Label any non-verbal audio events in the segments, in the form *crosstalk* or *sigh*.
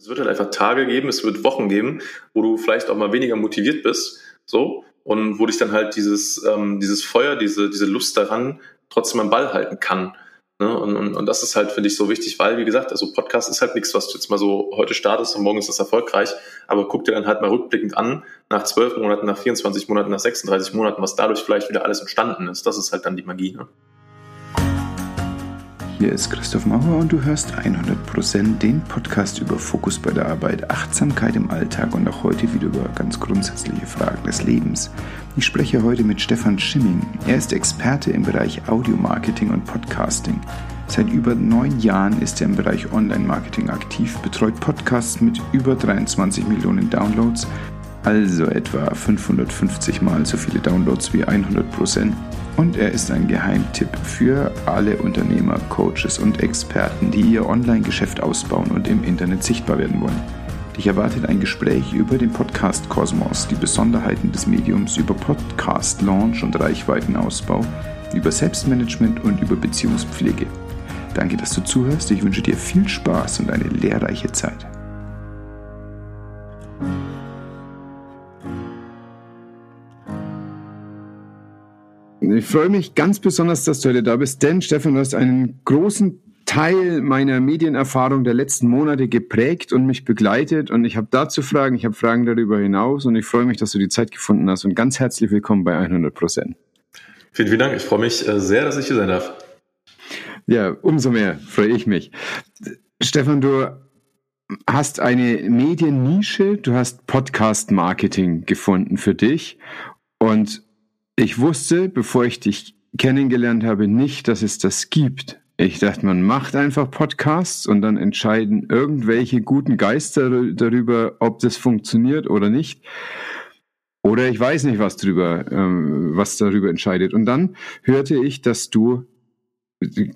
Es wird halt einfach Tage geben, es wird Wochen geben, wo du vielleicht auch mal weniger motiviert bist, so, und wo dich dann halt dieses, ähm, dieses Feuer, diese, diese Lust daran trotzdem am Ball halten kann. Ne? Und, und, und das ist halt, finde ich, so wichtig, weil, wie gesagt, also Podcast ist halt nichts, was du jetzt mal so heute startest und morgen ist das erfolgreich, aber guck dir dann halt mal rückblickend an, nach zwölf Monaten, nach 24 Monaten, nach 36 Monaten, was dadurch vielleicht wieder alles entstanden ist. Das ist halt dann die Magie. Ne? Hier ist Christoph Mauer und du hörst 100% den Podcast über Fokus bei der Arbeit, Achtsamkeit im Alltag und auch heute wieder über ganz grundsätzliche Fragen des Lebens. Ich spreche heute mit Stefan Schimming. Er ist Experte im Bereich Audio-Marketing und Podcasting. Seit über neun Jahren ist er im Bereich Online-Marketing aktiv, betreut Podcasts mit über 23 Millionen Downloads, also etwa 550 mal so viele Downloads wie 100% und er ist ein Geheimtipp für alle Unternehmer, Coaches und Experten, die ihr Online-Geschäft ausbauen und im Internet sichtbar werden wollen. Dich erwartet ein Gespräch über den Podcast Kosmos, die Besonderheiten des Mediums, über Podcast-Launch und Reichweitenausbau, über Selbstmanagement und über Beziehungspflege. Danke, dass du zuhörst. Ich wünsche dir viel Spaß und eine lehrreiche Zeit. Ich freue mich ganz besonders, dass du heute da bist, denn Stefan, du hast einen großen Teil meiner Medienerfahrung der letzten Monate geprägt und mich begleitet. Und ich habe dazu Fragen, ich habe Fragen darüber hinaus und ich freue mich, dass du die Zeit gefunden hast. Und ganz herzlich willkommen bei 100 Prozent. Vielen, vielen Dank. Ich freue mich äh, sehr, dass ich hier sein darf. Ja, umso mehr freue ich mich. Stefan, du hast eine Mediennische, du hast Podcast-Marketing gefunden für dich. Und ich wusste, bevor ich dich kennengelernt habe, nicht, dass es das gibt. Ich dachte, man macht einfach Podcasts und dann entscheiden irgendwelche guten Geister darüber, ob das funktioniert oder nicht. Oder ich weiß nicht, was drüber, ähm, was darüber entscheidet. Und dann hörte ich, dass du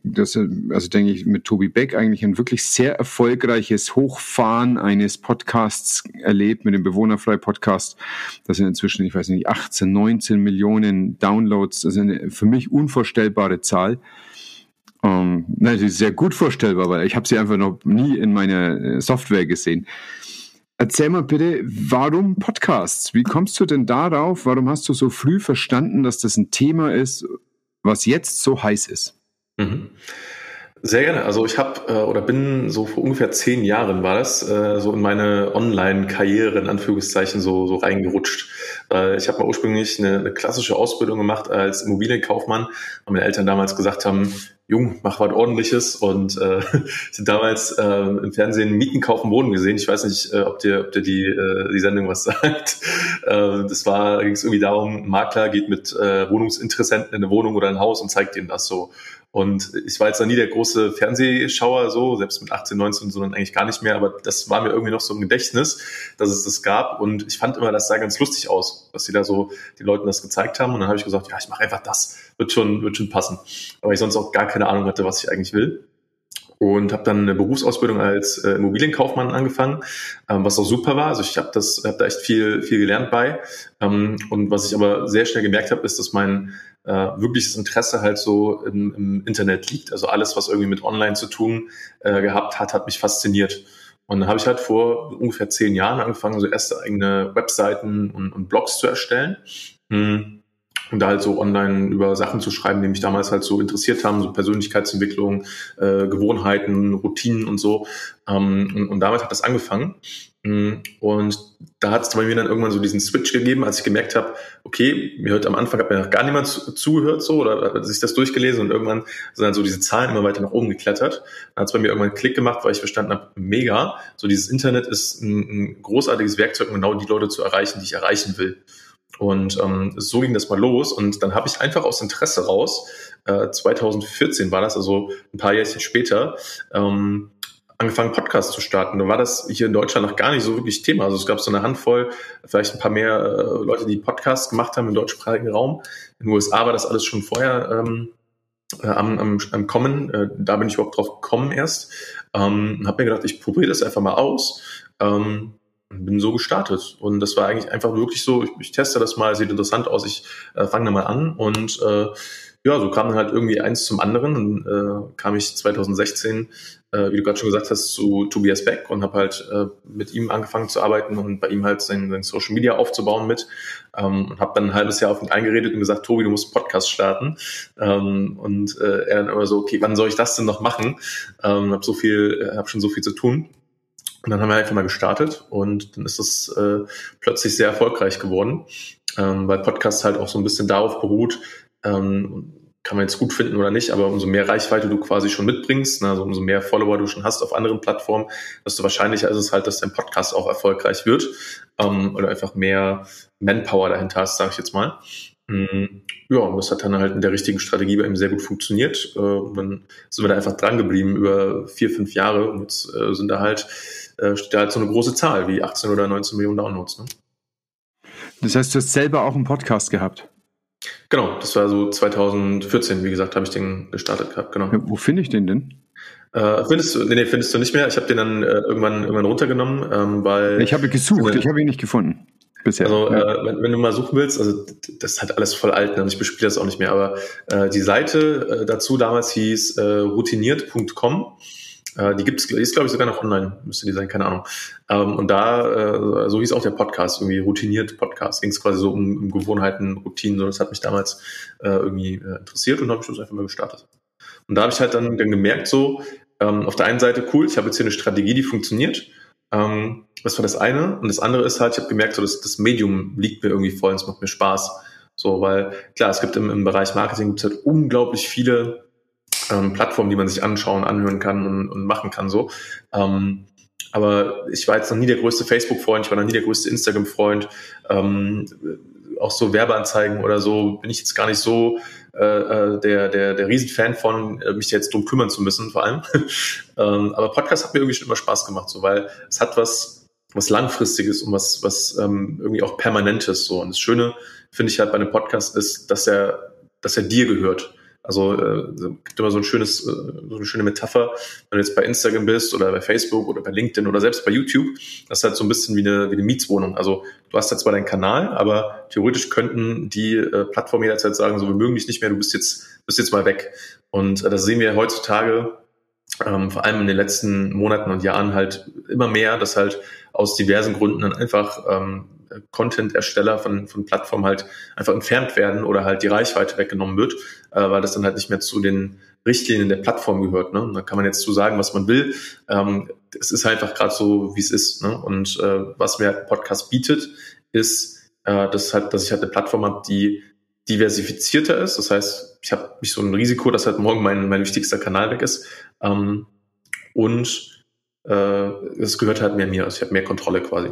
das, also denke ich, mit Tobi Beck eigentlich ein wirklich sehr erfolgreiches Hochfahren eines Podcasts erlebt, mit dem Bewohnerfrei-Podcast. Das sind inzwischen, ich weiß nicht, 18, 19 Millionen Downloads. Das ist eine für mich unvorstellbare Zahl. Ähm, nein, sie ist sehr gut vorstellbar, weil ich habe sie einfach noch nie in meiner äh, Software gesehen. Erzähl mal bitte, warum Podcasts? Wie kommst du denn darauf? Warum hast du so früh verstanden, dass das ein Thema ist, was jetzt so heiß ist? Mhm. Sehr gerne. Also ich habe äh, oder bin so vor ungefähr zehn Jahren war das äh, so in meine Online-Karriere in Anführungszeichen so so reingerutscht. Äh, ich habe mal ursprünglich eine, eine klassische Ausbildung gemacht als Immobilienkaufmann, weil meine Eltern damals gesagt haben, Jung, mach was Ordentliches und äh, *laughs* sind damals äh, im Fernsehen Mieten, Kaufen, Wohnen gesehen. Ich weiß nicht, äh, ob dir, ob dir die, äh, die Sendung was *laughs* sagt. Äh, das war, ging es irgendwie darum, Makler geht mit äh, Wohnungsinteressenten in eine Wohnung oder ein Haus und zeigt ihnen das so. Und ich war jetzt noch nie der große Fernsehschauer, so, selbst mit 18, 19, sondern eigentlich gar nicht mehr, aber das war mir irgendwie noch so im Gedächtnis, dass es das gab. Und ich fand immer, das sah ganz lustig aus, dass sie da so die Leuten das gezeigt haben. Und dann habe ich gesagt, ja, ich mache einfach das, wird schon, wird schon passen. Aber ich sonst auch gar keine Ahnung hatte, was ich eigentlich will und habe dann eine Berufsausbildung als äh, Immobilienkaufmann angefangen, ähm, was auch super war. Also ich habe das, habe da echt viel, viel gelernt bei. Ähm, und was ich aber sehr schnell gemerkt habe, ist, dass mein äh, wirkliches Interesse halt so im, im, Internet liegt. Also alles, was irgendwie mit Online zu tun äh, gehabt hat, hat mich fasziniert. Und dann habe ich halt vor ungefähr zehn Jahren angefangen, so erste eigene Webseiten und, und Blogs zu erstellen. Hm und da halt so online über Sachen zu schreiben, die mich damals halt so interessiert haben, so Persönlichkeitsentwicklung, äh, Gewohnheiten, Routinen und so. Ähm, und, und damit hat das angefangen. Mm, und da hat es bei mir dann irgendwann so diesen Switch gegeben, als ich gemerkt habe, okay, mir hört am Anfang hat mir noch gar niemand zugehört so oder sich das durchgelesen und irgendwann sind dann so diese Zahlen immer weiter nach oben geklettert. Dann hat es bei mir irgendwann einen Klick gemacht, weil ich verstanden habe, mega, so dieses Internet ist ein, ein großartiges Werkzeug, um genau die Leute zu erreichen, die ich erreichen will. Und ähm, so ging das mal los. Und dann habe ich einfach aus Interesse raus, äh, 2014 war das, also ein paar Jährchen später, ähm, angefangen, Podcasts zu starten. Da war das hier in Deutschland noch gar nicht so wirklich Thema. Also es gab so eine Handvoll, vielleicht ein paar mehr äh, Leute, die Podcasts gemacht haben im deutschsprachigen Raum. In den USA war das alles schon vorher ähm, äh, am, am, am Kommen. Äh, da bin ich überhaupt drauf gekommen erst. Ähm, habe mir gedacht, ich probiere das einfach mal aus. Ähm, bin so gestartet. Und das war eigentlich einfach wirklich so, ich, ich teste das mal, sieht interessant aus, ich äh, fange da mal an. Und äh, ja, so kam dann halt irgendwie eins zum anderen. Dann äh, kam ich 2016 äh, wie du gerade schon gesagt hast, zu Tobias Beck und habe halt äh, mit ihm angefangen zu arbeiten und bei ihm halt sein, sein Social Media aufzubauen mit ähm, und habe dann ein halbes Jahr auf ihn eingeredet und gesagt, Tobi, du musst einen Podcast starten ähm, und äh, er dann immer so, okay, wann soll ich das denn noch machen? Ähm, habe so viel, äh, habe schon so viel zu tun. Und dann haben wir einfach mal gestartet und dann ist es äh, plötzlich sehr erfolgreich geworden, ähm, weil Podcast halt auch so ein bisschen darauf beruht, ähm, kann man jetzt gut finden oder nicht, aber umso mehr Reichweite du quasi schon mitbringst, ne, also umso mehr Follower du schon hast auf anderen Plattformen, desto wahrscheinlicher ist es halt, dass dein Podcast auch erfolgreich wird ähm, oder einfach mehr Manpower dahinter hast, sage ich jetzt mal. Mhm. Ja, und das hat dann halt in der richtigen Strategie bei ihm sehr gut funktioniert. Äh, dann sind wir da einfach dran geblieben über vier, fünf Jahre und jetzt äh, sind da halt, äh, steht da halt so eine große Zahl wie 18 oder 19 Millionen Downloads. Ne? Das heißt, du hast selber auch einen Podcast gehabt? Genau, das war so 2014, wie gesagt, habe ich den gestartet gehabt, genau. Ja, wo finde ich den denn? Äh, findest du, nee, findest du nicht mehr. Ich habe den dann äh, irgendwann, irgendwann runtergenommen, ähm, weil. Ich habe gesucht, ich habe ihn nicht gefunden. Bisher. Also, äh, wenn, wenn, du mal suchen willst, also das ist halt alles voll alt, ne? und ich bespiele das auch nicht mehr, aber äh, die Seite äh, dazu damals hieß äh, routiniert.com äh, die gibt's, die ist glaube ich sogar noch online, müsste die sein, keine Ahnung. Ähm, und da, äh, so hieß auch der Podcast, irgendwie routiniert Podcast, ging es quasi so um, um Gewohnheiten, Routinen, so das hat mich damals äh, irgendwie äh, interessiert und habe ich das einfach mal gestartet. Und da habe ich halt dann, dann gemerkt, so, ähm, auf der einen Seite cool, ich habe jetzt hier eine Strategie, die funktioniert. Ähm, das war das eine. Und das andere ist halt, ich habe gemerkt, so, dass das Medium liegt mir irgendwie voll und es macht mir Spaß. So, weil klar, es gibt im, im Bereich Marketing gibt's halt unglaublich viele ähm, Plattformen, die man sich anschauen, anhören kann und, und machen kann so. Ähm, aber ich war jetzt noch nie der größte Facebook-Freund, ich war noch nie der größte Instagram-Freund. Ähm, auch so Werbeanzeigen oder so bin ich jetzt gar nicht so äh, äh der, der, der Riesenfan von, äh, mich jetzt drum kümmern zu müssen, vor allem. *laughs* ähm, aber Podcast hat mir irgendwie schon immer Spaß gemacht, so, weil es hat was, was Langfristiges und was, was ähm, irgendwie auch Permanentes. So. Und das Schöne, finde ich halt bei einem Podcast, ist, dass er, dass er dir gehört. Also äh, gibt immer so ein schönes, äh, so eine schöne Metapher, wenn du jetzt bei Instagram bist oder bei Facebook oder bei LinkedIn oder selbst bei YouTube, das ist halt so ein bisschen wie eine, wie eine Mietswohnung. Also du hast ja zwar deinen Kanal, aber theoretisch könnten die äh, Plattformen jederzeit sagen, so wir mögen dich nicht mehr, du bist jetzt, bist jetzt mal weg. Und äh, das sehen wir heutzutage ähm, vor allem in den letzten Monaten und Jahren halt immer mehr, dass halt aus diversen Gründen dann einfach ähm, Content-Ersteller von, von Plattformen halt einfach entfernt werden oder halt die Reichweite weggenommen wird, äh, weil das dann halt nicht mehr zu den Richtlinien der Plattform gehört. Ne? Da kann man jetzt zu sagen, was man will. Ähm, es ist halt einfach gerade so, wie es ist. Ne? Und äh, was mir Podcast bietet, ist, äh, dass, halt, dass ich halt eine Plattform habe, die diversifizierter ist. Das heißt, ich habe nicht so ein Risiko, dass halt morgen mein, mein wichtigster Kanal weg ist. Ähm, und äh, es gehört halt mehr mir. Also ich habe mehr Kontrolle quasi.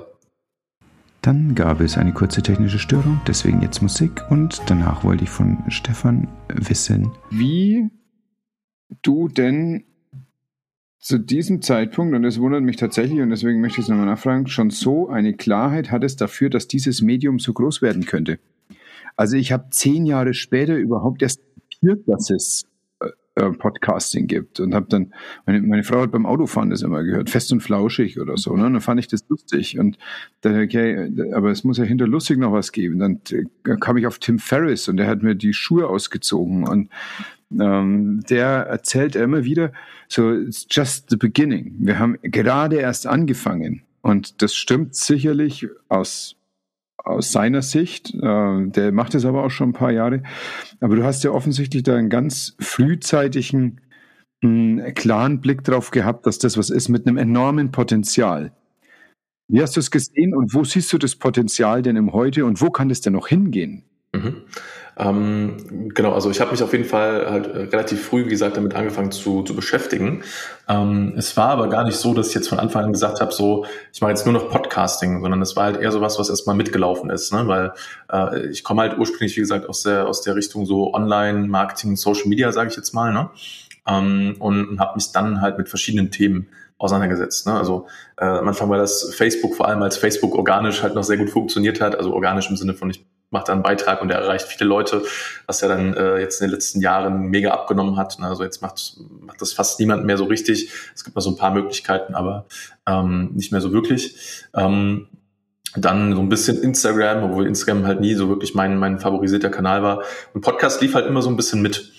Dann gab es eine kurze technische Störung, deswegen jetzt Musik und danach wollte ich von Stefan wissen, wie du denn zu diesem Zeitpunkt, und es wundert mich tatsächlich, und deswegen möchte ich es nochmal nachfragen, schon so eine Klarheit hattest dafür, dass dieses Medium so groß werden könnte. Also ich habe zehn Jahre später überhaupt erst kapiert, dass es äh, Podcasting gibt. Und habe dann meine, meine Frau hat beim Autofahren das immer gehört fest und flauschig oder so ne? und dann fand ich das lustig. Und dann okay aber es muss ja hinter lustig noch was geben. Dann äh, kam ich auf Tim Ferriss und der hat mir die Schuhe ausgezogen. Und ähm, der erzählt immer wieder so it's just the beginning. Wir haben gerade erst angefangen. Und das stimmt sicherlich aus aus seiner Sicht. Äh, der macht es aber auch schon ein paar Jahre. Aber du hast ja offensichtlich da einen ganz frühzeitigen, einen klaren Blick drauf gehabt, dass das was ist mit einem enormen Potenzial. Wie hast du es gesehen und wo siehst du das Potenzial denn im Heute und wo kann das denn noch hingehen? Mhm. Ähm, genau, also ich habe mich auf jeden Fall halt äh, relativ früh, wie gesagt, damit angefangen zu, zu beschäftigen. Ähm, es war aber gar nicht so, dass ich jetzt von Anfang an gesagt habe, so, ich mache jetzt nur noch Podcasting, sondern es war halt eher so was, was erstmal mitgelaufen ist, ne? weil äh, ich komme halt ursprünglich, wie gesagt, aus der, aus der Richtung so Online-Marketing, Social Media, sage ich jetzt mal, ne? Ähm, und, und habe mich dann halt mit verschiedenen Themen auseinandergesetzt. Ne? Also äh, am Anfang war das Facebook, vor allem als Facebook organisch halt noch sehr gut funktioniert hat, also organisch im Sinne von ich macht einen Beitrag und der erreicht viele Leute, was ja dann äh, jetzt in den letzten Jahren mega abgenommen hat. Ne? Also jetzt macht, macht das fast niemand mehr so richtig. Es gibt noch so ein paar Möglichkeiten, aber ähm, nicht mehr so wirklich. Ähm, dann so ein bisschen Instagram, obwohl Instagram halt nie so wirklich mein, mein favorisierter Kanal war. Und Podcast lief halt immer so ein bisschen mit.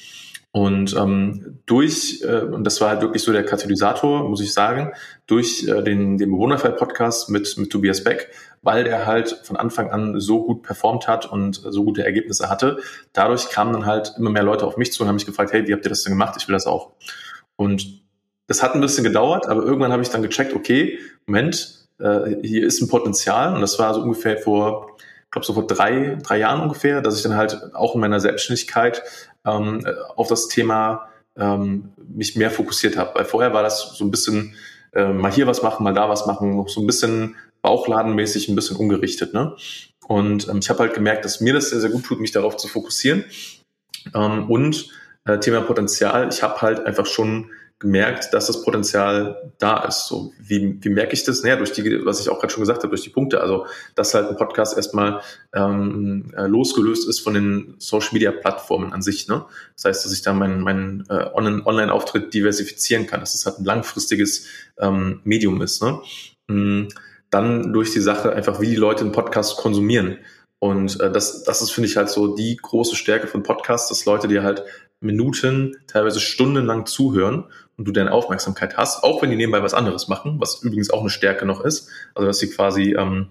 Und ähm, durch, äh, und das war halt wirklich so der Katalysator, muss ich sagen, durch äh, den, den Bewohnerfall-Podcast mit, mit Tobias Beck, weil der halt von Anfang an so gut performt hat und so gute Ergebnisse hatte. Dadurch kamen dann halt immer mehr Leute auf mich zu und haben mich gefragt, hey, wie habt ihr das denn gemacht? Ich will das auch. Und das hat ein bisschen gedauert, aber irgendwann habe ich dann gecheckt, okay, Moment, äh, hier ist ein Potenzial und das war so ungefähr vor glaube so vor drei, drei Jahren ungefähr, dass ich dann halt auch in meiner Selbstständigkeit ähm, auf das Thema ähm, mich mehr fokussiert habe. Weil vorher war das so ein bisschen äh, mal hier was machen, mal da was machen, noch so ein bisschen bauchladenmäßig, ein bisschen ungerichtet. Ne? Und ähm, ich habe halt gemerkt, dass mir das sehr, sehr gut tut, mich darauf zu fokussieren. Ähm, und äh, Thema Potenzial, ich habe halt einfach schon gemerkt, dass das Potenzial da ist. So, wie, wie merke ich das? Naja, durch die, was ich auch gerade schon gesagt habe, durch die Punkte. Also, dass halt ein Podcast erstmal ähm, äh, losgelöst ist von den Social Media Plattformen an sich. Ne? Das heißt, dass ich da meinen mein, äh, Online-Auftritt diversifizieren kann, dass es halt ein langfristiges ähm, Medium ist. Ne? Mm, dann durch die Sache einfach, wie die Leute einen Podcast konsumieren. Und äh, das, das ist, finde ich, halt so die große Stärke von Podcasts, dass Leute dir halt Minuten, teilweise stundenlang zuhören und du deine Aufmerksamkeit hast, auch wenn die nebenbei was anderes machen, was übrigens auch eine Stärke noch ist. Also dass sie quasi ähm,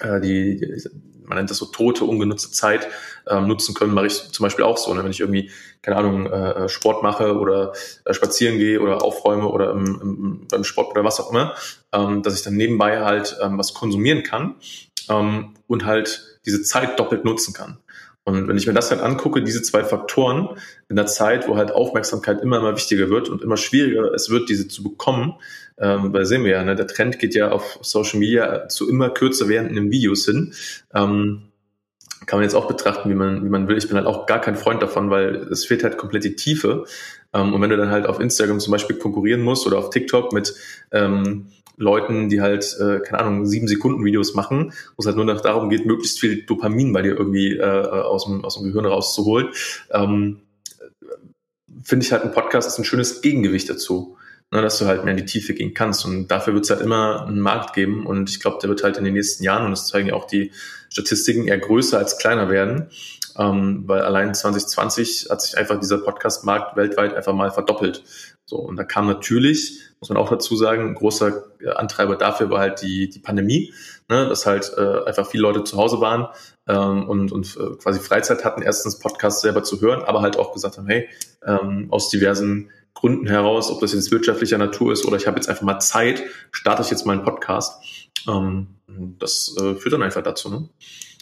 äh, die, man nennt das so tote, ungenutzte Zeit ähm, nutzen können, mache ich zum Beispiel auch so. Ne? Wenn ich irgendwie, keine Ahnung, äh, Sport mache oder äh, spazieren gehe oder aufräume oder im, im, beim Sport oder was auch immer, ähm, dass ich dann nebenbei halt ähm, was konsumieren kann ähm, und halt diese Zeit doppelt nutzen kann. Und wenn ich mir das halt angucke, diese zwei Faktoren in einer Zeit, wo halt Aufmerksamkeit immer immer wichtiger wird und immer schwieriger es wird, diese zu bekommen, ähm, weil sehen wir ja, ne, der Trend geht ja auf Social Media zu immer kürzer werdenden Videos hin. Ähm, kann man jetzt auch betrachten, wie man, wie man will. Ich bin halt auch gar kein Freund davon, weil es fehlt halt komplett die Tiefe. Ähm, und wenn du dann halt auf Instagram zum Beispiel konkurrieren musst oder auf TikTok mit ähm, Leuten, die halt, äh, keine Ahnung, sieben Sekunden Videos machen, wo es halt nur noch darum geht, möglichst viel Dopamin bei dir irgendwie äh, aus, dem, aus dem Gehirn rauszuholen, ähm, finde ich halt ein Podcast ist ein schönes Gegengewicht dazu. Ne, dass du halt mehr in die Tiefe gehen kannst. Und dafür wird es halt immer einen Markt geben. Und ich glaube, der wird halt in den nächsten Jahren, und das zeigen ja auch die Statistiken, eher größer als kleiner werden. Ähm, weil allein 2020 hat sich einfach dieser Podcast-Markt weltweit einfach mal verdoppelt. So, und da kam natürlich muss man auch dazu sagen, ein großer äh, Antreiber dafür war halt die, die Pandemie, ne, dass halt äh, einfach viele Leute zu Hause waren ähm, und, und äh, quasi Freizeit hatten, erstens Podcasts selber zu hören, aber halt auch gesagt haben, hey, ähm, aus diversen Gründen heraus, ob das jetzt wirtschaftlicher Natur ist oder ich habe jetzt einfach mal Zeit, starte ich jetzt mal einen Podcast. Ähm, das äh, führt dann einfach dazu. Ne?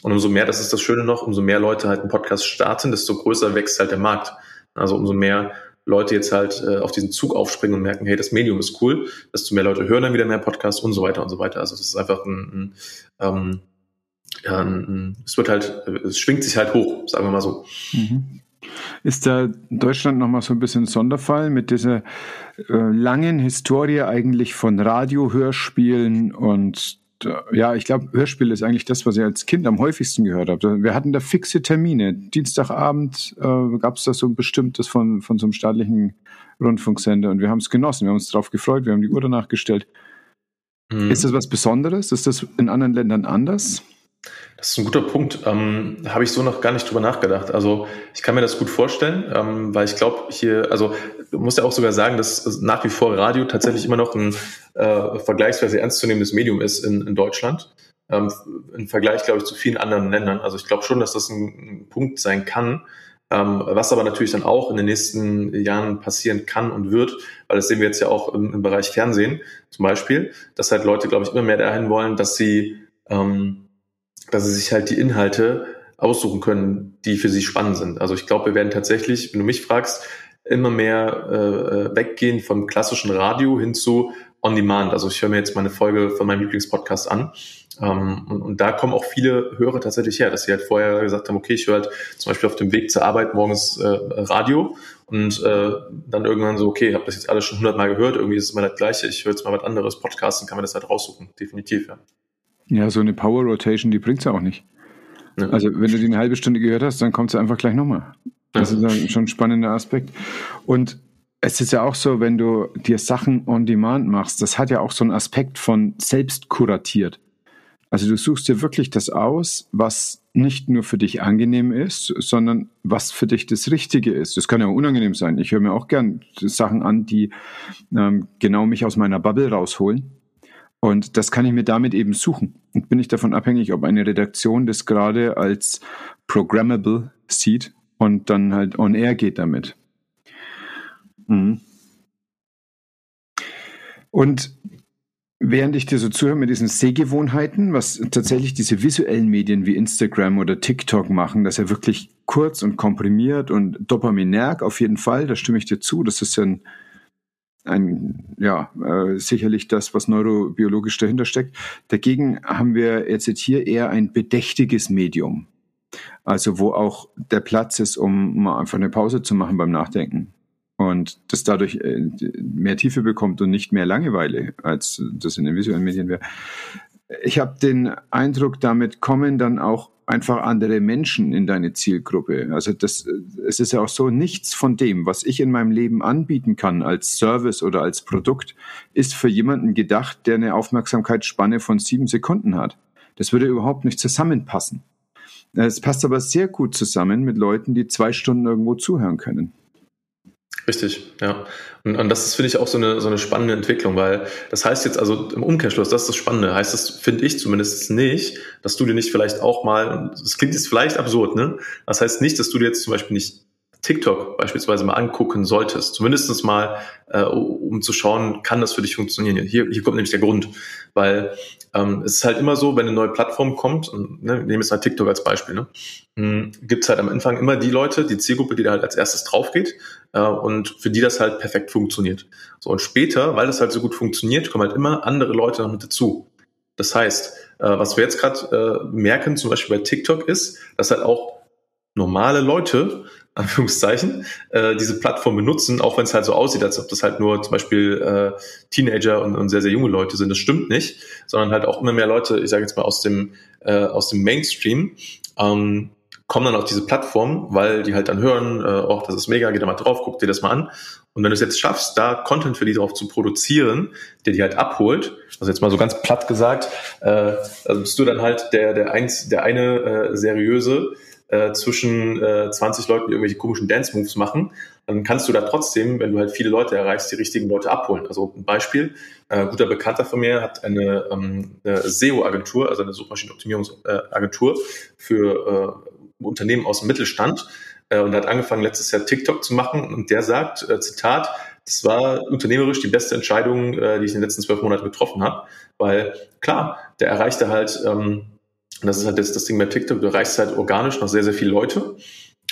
Und umso mehr, das ist das Schöne noch, umso mehr Leute halt einen Podcast starten, desto größer wächst halt der Markt. Also umso mehr Leute jetzt halt äh, auf diesen Zug aufspringen und merken, hey, das Medium ist cool, desto mehr Leute hören dann wieder mehr Podcasts und so weiter und so weiter. Also es ist einfach ein, ein, ähm, ja, ein, es wird halt, es schwingt sich halt hoch, sagen wir mal so. Mhm. Ist da Deutschland nochmal so ein bisschen Sonderfall mit dieser äh, langen Historie eigentlich von Radio-Hörspielen und ja, ich glaube, Hörspiel ist eigentlich das, was ich als Kind am häufigsten gehört habe. Wir hatten da fixe Termine. Dienstagabend äh, gab es da so ein bestimmtes von, von so einem staatlichen Rundfunksender und wir haben es genossen. Wir haben uns darauf gefreut, wir haben die Uhr danach gestellt. Mhm. Ist das was Besonderes? Ist das in anderen Ländern anders? Das ist ein guter Punkt. Ähm, Habe ich so noch gar nicht drüber nachgedacht. Also ich kann mir das gut vorstellen, ähm, weil ich glaube, hier, also du musst ja auch sogar sagen, dass nach wie vor Radio tatsächlich immer noch ein äh, vergleichsweise ernstzunehmendes Medium ist in, in Deutschland. Ähm, Im Vergleich, glaube ich, zu vielen anderen Ländern. Also ich glaube schon, dass das ein, ein Punkt sein kann. Ähm, was aber natürlich dann auch in den nächsten Jahren passieren kann und wird, weil das sehen wir jetzt ja auch im, im Bereich Fernsehen zum Beispiel, dass halt Leute, glaube ich, immer mehr dahin wollen, dass sie ähm, dass sie sich halt die Inhalte aussuchen können, die für sie spannend sind. Also ich glaube, wir werden tatsächlich, wenn du mich fragst, immer mehr äh, weggehen vom klassischen Radio hin zu On-Demand. Also ich höre mir jetzt meine Folge von meinem Lieblingspodcast an. Ähm, und, und, da kommen auch viele Hörer tatsächlich her, dass sie halt vorher gesagt haben, okay, ich höre halt zum Beispiel auf dem Weg zur Arbeit morgens äh, Radio und äh, dann irgendwann so, okay, ich habe das jetzt alles schon hundertmal gehört, irgendwie ist es immer das Gleiche, ich höre jetzt mal was anderes, Podcasten kann man das halt raussuchen, definitiv, ja. Ja, so eine Power Rotation, die bringt es ja auch nicht. Ja. Also wenn du die eine halbe Stunde gehört hast, dann kommt sie einfach gleich nochmal. Das ja. ist schon ein spannender Aspekt. Und es ist ja auch so, wenn du dir Sachen on Demand machst, das hat ja auch so einen Aspekt von selbst kuratiert. Also du suchst dir wirklich das aus, was nicht nur für dich angenehm ist, sondern was für dich das Richtige ist. Das kann ja auch unangenehm sein. Ich höre mir auch gern Sachen an, die ähm, genau mich aus meiner Bubble rausholen. Und das kann ich mir damit eben suchen. Und bin ich davon abhängig, ob eine Redaktion das gerade als programmable sieht und dann halt on air geht damit. Mhm. Und während ich dir so zuhöre mit diesen Sehgewohnheiten, was tatsächlich diese visuellen Medien wie Instagram oder TikTok machen, dass er wirklich kurz und komprimiert und dopaminerg auf jeden Fall, da stimme ich dir zu, das ist ja ein, ein ja, äh, sicherlich das, was neurobiologisch dahinter steckt. Dagegen haben wir jetzt hier eher ein bedächtiges Medium. Also wo auch der Platz ist, um mal einfach eine Pause zu machen beim Nachdenken und das dadurch äh, mehr Tiefe bekommt und nicht mehr Langeweile, als das in den visuellen Medien wäre. Ich habe den Eindruck, damit kommen dann auch einfach andere Menschen in deine Zielgruppe. Also das, es ist ja auch so, nichts von dem, was ich in meinem Leben anbieten kann als Service oder als Produkt, ist für jemanden gedacht, der eine Aufmerksamkeitsspanne von sieben Sekunden hat. Das würde überhaupt nicht zusammenpassen. Es passt aber sehr gut zusammen mit Leuten, die zwei Stunden irgendwo zuhören können. Richtig, ja. Und, und das ist, finde ich, auch so eine, so eine spannende Entwicklung, weil das heißt jetzt also im Umkehrschluss, das ist das Spannende, heißt das, finde ich zumindest nicht, dass du dir nicht vielleicht auch mal, das klingt jetzt vielleicht absurd, ne? Das heißt nicht, dass du dir jetzt zum Beispiel nicht TikTok beispielsweise mal angucken solltest. Zumindest mal, äh, um zu schauen, kann das für dich funktionieren. Hier, hier kommt nämlich der Grund. Weil ähm, es ist halt immer so, wenn eine neue Plattform kommt, und, ne, nehmen jetzt mal TikTok als Beispiel, ne, hm, gibt es halt am Anfang immer die Leute, die Zielgruppe, die da halt als erstes drauf geht äh, und für die das halt perfekt funktioniert. So und später, weil das halt so gut funktioniert, kommen halt immer andere Leute noch mit dazu. Das heißt, äh, was wir jetzt gerade äh, merken, zum Beispiel bei TikTok, ist, dass halt auch normale Leute Anführungszeichen, äh, diese Plattform benutzen, auch wenn es halt so aussieht, als ob das halt nur zum Beispiel äh, Teenager und, und sehr, sehr junge Leute sind. Das stimmt nicht, sondern halt auch immer mehr Leute, ich sage jetzt mal aus dem, äh, aus dem Mainstream, ähm, kommen dann auf diese Plattform, weil die halt dann hören, äh, oh, das ist mega, geh da mal drauf, guck dir das mal an. Und wenn du es jetzt schaffst, da Content für die drauf zu produzieren, der die halt abholt, also jetzt mal so ganz platt gesagt, äh, also bist du dann halt der, der, eins, der eine äh, seriöse, äh, zwischen äh, 20 Leuten, die irgendwelche komischen Dance-Moves machen, dann kannst du da trotzdem, wenn du halt viele Leute erreichst, die richtigen Leute abholen. Also ein Beispiel, äh, guter Bekannter von mir hat eine, ähm, eine SEO-Agentur, also eine Suchmaschinenoptimierungsagentur für äh, Unternehmen aus dem Mittelstand äh, und hat angefangen letztes Jahr TikTok zu machen und der sagt, äh, Zitat, das war unternehmerisch die beste Entscheidung, äh, die ich in den letzten zwölf Monaten getroffen habe, weil klar, der erreichte halt ähm, und das ist halt jetzt das Ding bei TikTok, du erreichst halt organisch noch sehr, sehr viele Leute.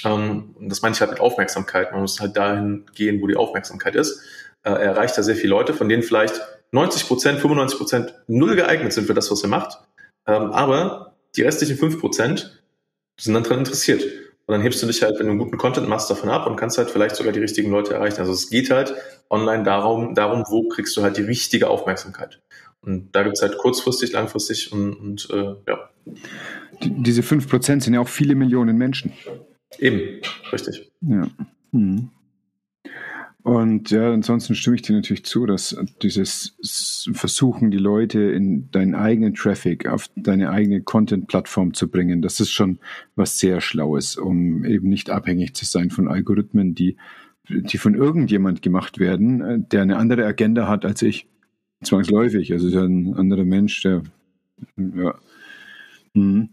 Ähm, und das meine ich halt mit Aufmerksamkeit. Man muss halt dahin gehen, wo die Aufmerksamkeit ist. Äh, er erreicht da sehr viele Leute, von denen vielleicht 90 Prozent, 95 Prozent null geeignet sind für das, was er macht. Ähm, aber die restlichen 5 Prozent sind dann daran interessiert. Und dann hebst du dich halt, wenn du einen guten Content machst, davon ab und kannst halt vielleicht sogar die richtigen Leute erreichen. Also es geht halt online darum, darum, wo kriegst du halt die richtige Aufmerksamkeit. Und da gibt es halt kurzfristig, langfristig und, und äh, ja. Die, diese 5% sind ja auch viele Millionen Menschen. Eben, richtig. Ja. Hm. Und ja, ansonsten stimme ich dir natürlich zu, dass dieses Versuchen, die Leute in deinen eigenen Traffic auf deine eigene Content-Plattform zu bringen, das ist schon was sehr Schlaues, um eben nicht abhängig zu sein von Algorithmen, die, die von irgendjemand gemacht werden, äh, der eine andere Agenda hat als ich zwangsläufig. Also ist ja ein anderer Mensch, der ja. Mhm.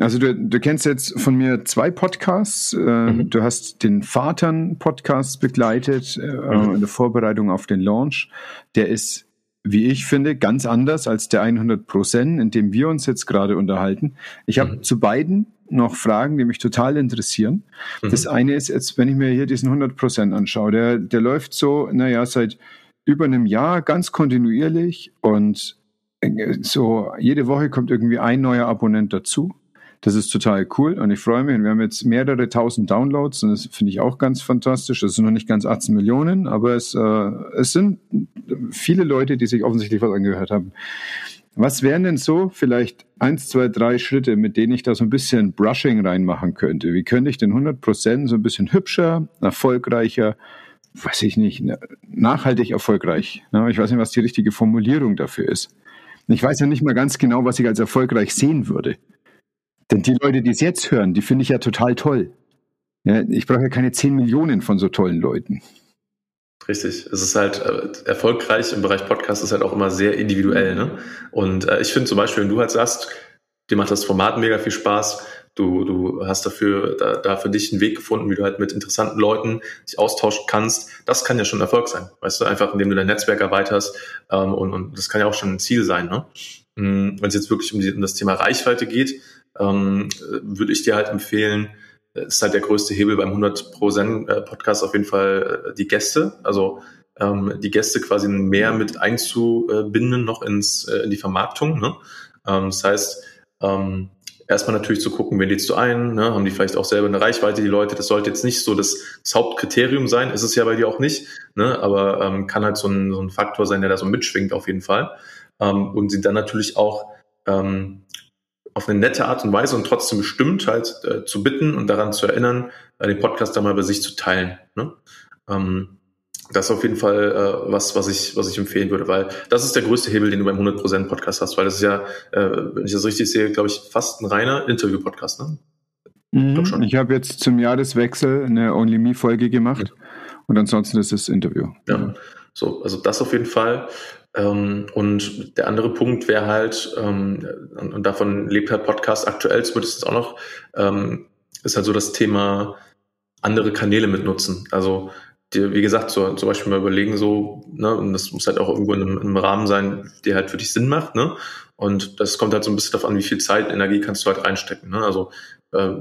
Also du, du kennst jetzt von mir zwei Podcasts. Äh, mhm. Du hast den Vatern-Podcast begleitet äh, mhm. in der Vorbereitung auf den Launch. Der ist, wie ich finde, ganz anders als der 100 Prozent, in dem wir uns jetzt gerade unterhalten. Ich habe mhm. zu beiden noch Fragen, die mich total interessieren. Mhm. Das eine ist jetzt, wenn ich mir hier diesen 100 Prozent anschaue, der, der läuft so, naja, seit über einem Jahr ganz kontinuierlich und äh, so jede Woche kommt irgendwie ein neuer Abonnent dazu. Das ist total cool und ich freue mich. Und wir haben jetzt mehrere tausend Downloads und das finde ich auch ganz fantastisch. Das sind noch nicht ganz 18 Millionen, aber es, äh, es sind viele Leute, die sich offensichtlich was angehört haben. Was wären denn so vielleicht eins, zwei, drei Schritte, mit denen ich da so ein bisschen Brushing reinmachen könnte? Wie könnte ich den 100 Prozent so ein bisschen hübscher, erfolgreicher, weiß ich nicht, nachhaltig erfolgreich. Ich weiß nicht, was die richtige Formulierung dafür ist. Ich weiß ja nicht mal ganz genau, was ich als erfolgreich sehen würde. Denn die Leute, die es jetzt hören, die finde ich ja total toll. Ja, ich brauche ja keine 10 Millionen von so tollen Leuten. Richtig. Es ist halt äh, erfolgreich im Bereich Podcast ist halt auch immer sehr individuell. Ne? Und äh, ich finde zum Beispiel, wenn du halt sagst, dir macht das Format mega viel Spaß, du, du hast dafür, da, da für dich einen Weg gefunden, wie du halt mit interessanten Leuten dich austauschen kannst, das kann ja schon Erfolg sein. Weißt du, einfach indem du dein Netzwerk erweiterst ähm, und, und das kann ja auch schon ein Ziel sein. Ne? Hm, wenn es jetzt wirklich um, die, um das Thema Reichweite geht, ähm, würde ich dir halt empfehlen, ist halt der größte Hebel beim 100% äh, Podcast auf jeden Fall äh, die Gäste. Also ähm, die Gäste quasi mehr mit einzubinden noch ins, äh, in die Vermarktung. Ne? Ähm, das heißt, ähm, erstmal natürlich zu gucken, wen lädst du ein, ne? haben die vielleicht auch selber eine Reichweite, die Leute, das sollte jetzt nicht so das, das Hauptkriterium sein, ist es ja bei dir auch nicht, ne? aber ähm, kann halt so ein, so ein Faktor sein, der da so mitschwingt auf jeden Fall. Ähm, und sie dann natürlich auch ähm, auf eine nette Art und Weise und trotzdem bestimmt halt äh, zu bitten und daran zu erinnern, äh, den Podcast da mal bei sich zu teilen. Ne? Ähm, das ist auf jeden Fall äh, was, was ich, was ich empfehlen würde, weil das ist der größte Hebel, den du beim 100% Podcast hast, weil das ist ja, äh, wenn ich das richtig sehe, glaube ich, fast ein reiner Interview-Podcast. Ne? Mhm. Ich habe jetzt zum Jahreswechsel eine Only Me Folge gemacht ja. und ansonsten ist es Interview. Ja, so, also das auf jeden Fall. Ähm, und der andere Punkt wäre halt, ähm, und, davon lebt halt Podcast aktuell zumindest auch noch, ähm, ist halt so das Thema andere Kanäle mitnutzen. Also dir, wie gesagt, so, zum Beispiel mal überlegen, so, ne, und das muss halt auch irgendwo in einem, in einem Rahmen sein, der halt für dich Sinn macht, ne? Und das kommt halt so ein bisschen darauf an, wie viel Zeit, Energie kannst du halt reinstecken. Ne? Also äh,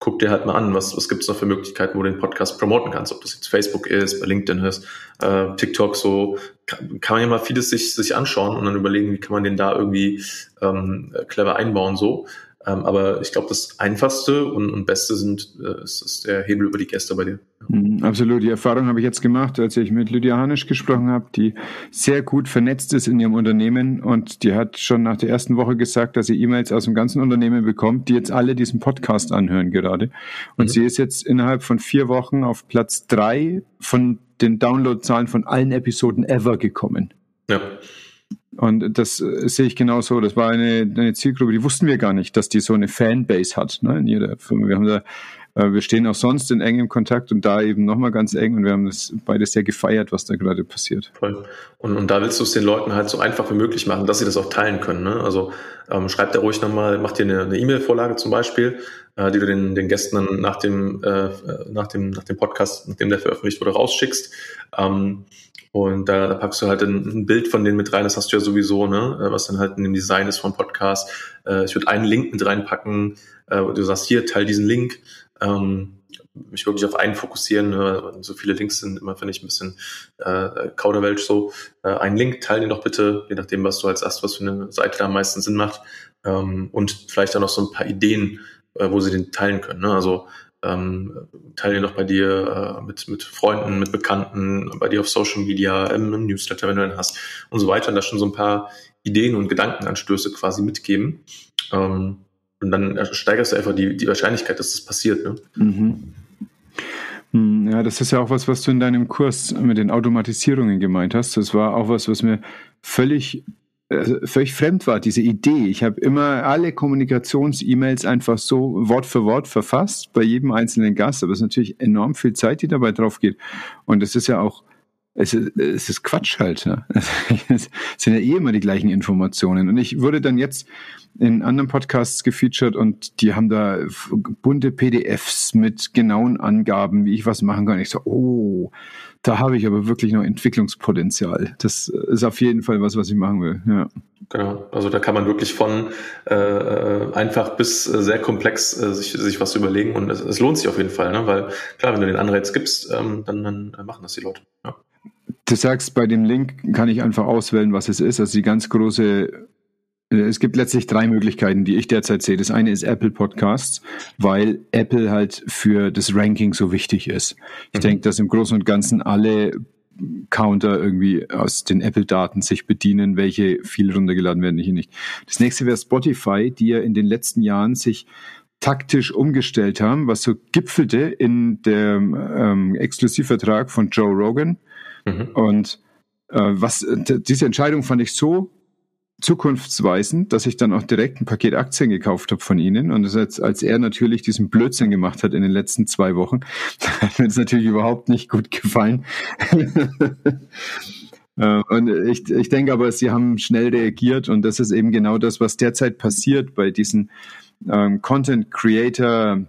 guck dir halt mal an, was, was gibt es noch für Möglichkeiten, wo du den Podcast promoten kannst, ob das jetzt Facebook ist, bei LinkedIn ist, äh, TikTok so, kann, kann man ja mal vieles sich, sich anschauen und dann überlegen, wie kann man den da irgendwie ähm, clever einbauen so. Ähm, aber ich glaube, das Einfachste und, und Beste sind, äh, ist, ist, der Hebel über die Gäste bei dir. Mhm, absolut. Die Erfahrung habe ich jetzt gemacht, als ich mit Lydia Hanisch gesprochen habe, die sehr gut vernetzt ist in ihrem Unternehmen und die hat schon nach der ersten Woche gesagt, dass sie E-Mails aus dem ganzen Unternehmen bekommt, die jetzt alle diesen Podcast anhören gerade. Und mhm. sie ist jetzt innerhalb von vier Wochen auf Platz drei von den Downloadzahlen von allen Episoden ever gekommen. Ja. Und das äh, sehe ich genauso. Das war eine, eine Zielgruppe, die wussten wir gar nicht, dass die so eine Fanbase hat ne, in jeder Firma. Wir haben da wir stehen auch sonst in engem Kontakt und da eben nochmal ganz eng und wir haben das beides sehr gefeiert, was da gerade passiert. Voll. Und, und da willst du es den Leuten halt so einfach wie möglich machen, dass sie das auch teilen können. Ne? Also ähm, schreib da ruhig nochmal, mach dir eine E-Mail-Vorlage zum Beispiel, äh, die du den, den Gästen dann nach dem, äh, nach, dem, nach dem Podcast, nachdem der veröffentlicht wurde, rausschickst. Ähm, und da, da packst du halt ein, ein, Bild von denen mit rein, das hast du ja sowieso, ne? Äh, was dann halt in dem Design ist vom Podcast. Äh, ich würde einen Link mit reinpacken, äh, wo du sagst, hier, teil diesen Link. Ähm, mich wirklich auf einen fokussieren. Ne? So viele Links sind immer, finde ich, ein bisschen äh, Kauderwelsch so. Äh, einen Link, teil den doch bitte, je nachdem, was du als erst, was für eine Seite da am meisten Sinn macht. Ähm, und vielleicht dann noch so ein paar Ideen, äh, wo sie den teilen können. Ne? Also ähm, teile ihn doch bei dir äh, mit, mit Freunden, mit Bekannten, bei dir auf Social Media, im, im Newsletter, wenn du den hast und so weiter. Und da schon so ein paar Ideen und Gedankenanstöße quasi mitgeben. Ähm, und dann steigerst du einfach die, die Wahrscheinlichkeit, dass das passiert. Ne? Mhm. Hm, ja, das ist ja auch was, was du in deinem Kurs mit den Automatisierungen gemeint hast. Das war auch was, was mir völlig äh, völlig fremd war, diese Idee. Ich habe immer alle Kommunikations-E-Mails einfach so Wort für Wort verfasst bei jedem einzelnen Gast, aber es ist natürlich enorm viel Zeit, die dabei drauf geht. Und es ist ja auch, es ist, es ist Quatsch halt. Ne? *laughs* Es sind ja eh immer die gleichen Informationen. Und ich wurde dann jetzt in anderen Podcasts gefeatured und die haben da bunte PDFs mit genauen Angaben, wie ich was machen kann. Ich so, oh, da habe ich aber wirklich noch Entwicklungspotenzial. Das ist auf jeden Fall was, was ich machen will. Ja. Genau, also da kann man wirklich von äh, einfach bis äh, sehr komplex äh, sich, sich was überlegen und es, es, lohnt sich auf jeden Fall, ne? weil klar, wenn du den Anreiz gibst, ähm, dann, dann machen das die Leute. Ja. Du sagst, bei dem Link kann ich einfach auswählen, was es ist. Also die ganz große äh, es gibt letztlich drei Möglichkeiten, die ich derzeit sehe. Das eine ist Apple Podcasts, weil Apple halt für das Ranking so wichtig ist. Ich mhm. denke, dass im Großen und Ganzen alle Counter irgendwie aus den Apple-Daten sich bedienen, welche viel runtergeladen werden, welche nicht. Das nächste wäre Spotify, die ja in den letzten Jahren sich taktisch umgestellt haben, was so gipfelte in dem ähm, Exklusivvertrag von Joe Rogan. Mhm. Und äh, was diese Entscheidung fand ich so zukunftsweisend, dass ich dann auch direkt ein Paket Aktien gekauft habe von ihnen. Und das als, als er natürlich diesen Blödsinn gemacht hat in den letzten zwei Wochen, *laughs* hat mir das natürlich überhaupt nicht gut gefallen. *laughs* Äh, und ich, ich denke aber, sie haben schnell reagiert und das ist eben genau das, was derzeit passiert bei diesen ähm, Content Creator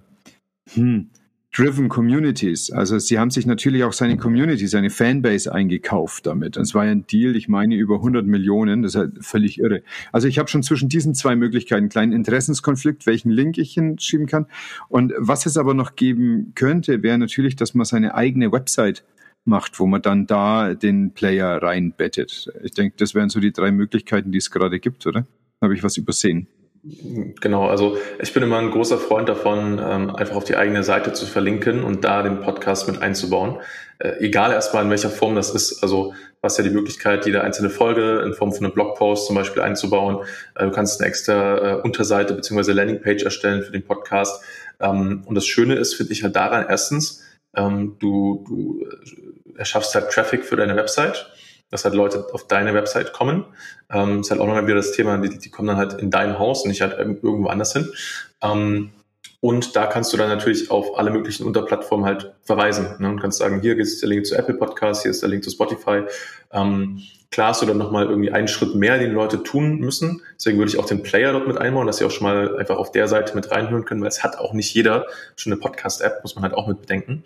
hm, driven Communities. Also sie haben sich natürlich auch seine Community, seine Fanbase eingekauft damit. Und es war ja ein Deal, ich meine über 100 Millionen, das ist halt völlig irre. Also ich habe schon zwischen diesen zwei Möglichkeiten einen kleinen Interessenskonflikt, welchen Link ich hinschieben kann. Und was es aber noch geben könnte, wäre natürlich, dass man seine eigene Website macht, wo man dann da den Player reinbettet. Ich denke, das wären so die drei Möglichkeiten, die es gerade gibt, oder? Habe ich was übersehen? Genau, also ich bin immer ein großer Freund davon, ähm, einfach auf die eigene Seite zu verlinken und da den Podcast mit einzubauen. Äh, egal erstmal in welcher Form das ist. Also hast ja die Möglichkeit, jede einzelne Folge in Form von einem Blogpost zum Beispiel einzubauen. Äh, du kannst eine extra äh, Unterseite bzw. Landingpage erstellen für den Podcast. Ähm, und das Schöne ist, finde ich halt daran erstens, ähm, du, du erschaffst halt Traffic für deine Website dass halt Leute auf deine Website kommen. Ähm, ist halt auch nochmal wieder das Thema, die, die kommen dann halt in dein Haus und nicht halt irgendwo anders hin. Ähm, und da kannst du dann natürlich auf alle möglichen Unterplattformen halt verweisen ne? und kannst sagen, hier ist der Link zu Apple Podcast, hier ist der Link zu Spotify. Ähm, klar hast du dann nochmal irgendwie einen Schritt mehr, den Leute tun müssen. Deswegen würde ich auch den Player dort mit einbauen, dass sie auch schon mal einfach auf der Seite mit reinhören können, weil es hat auch nicht jeder schon eine Podcast-App, muss man halt auch mit bedenken.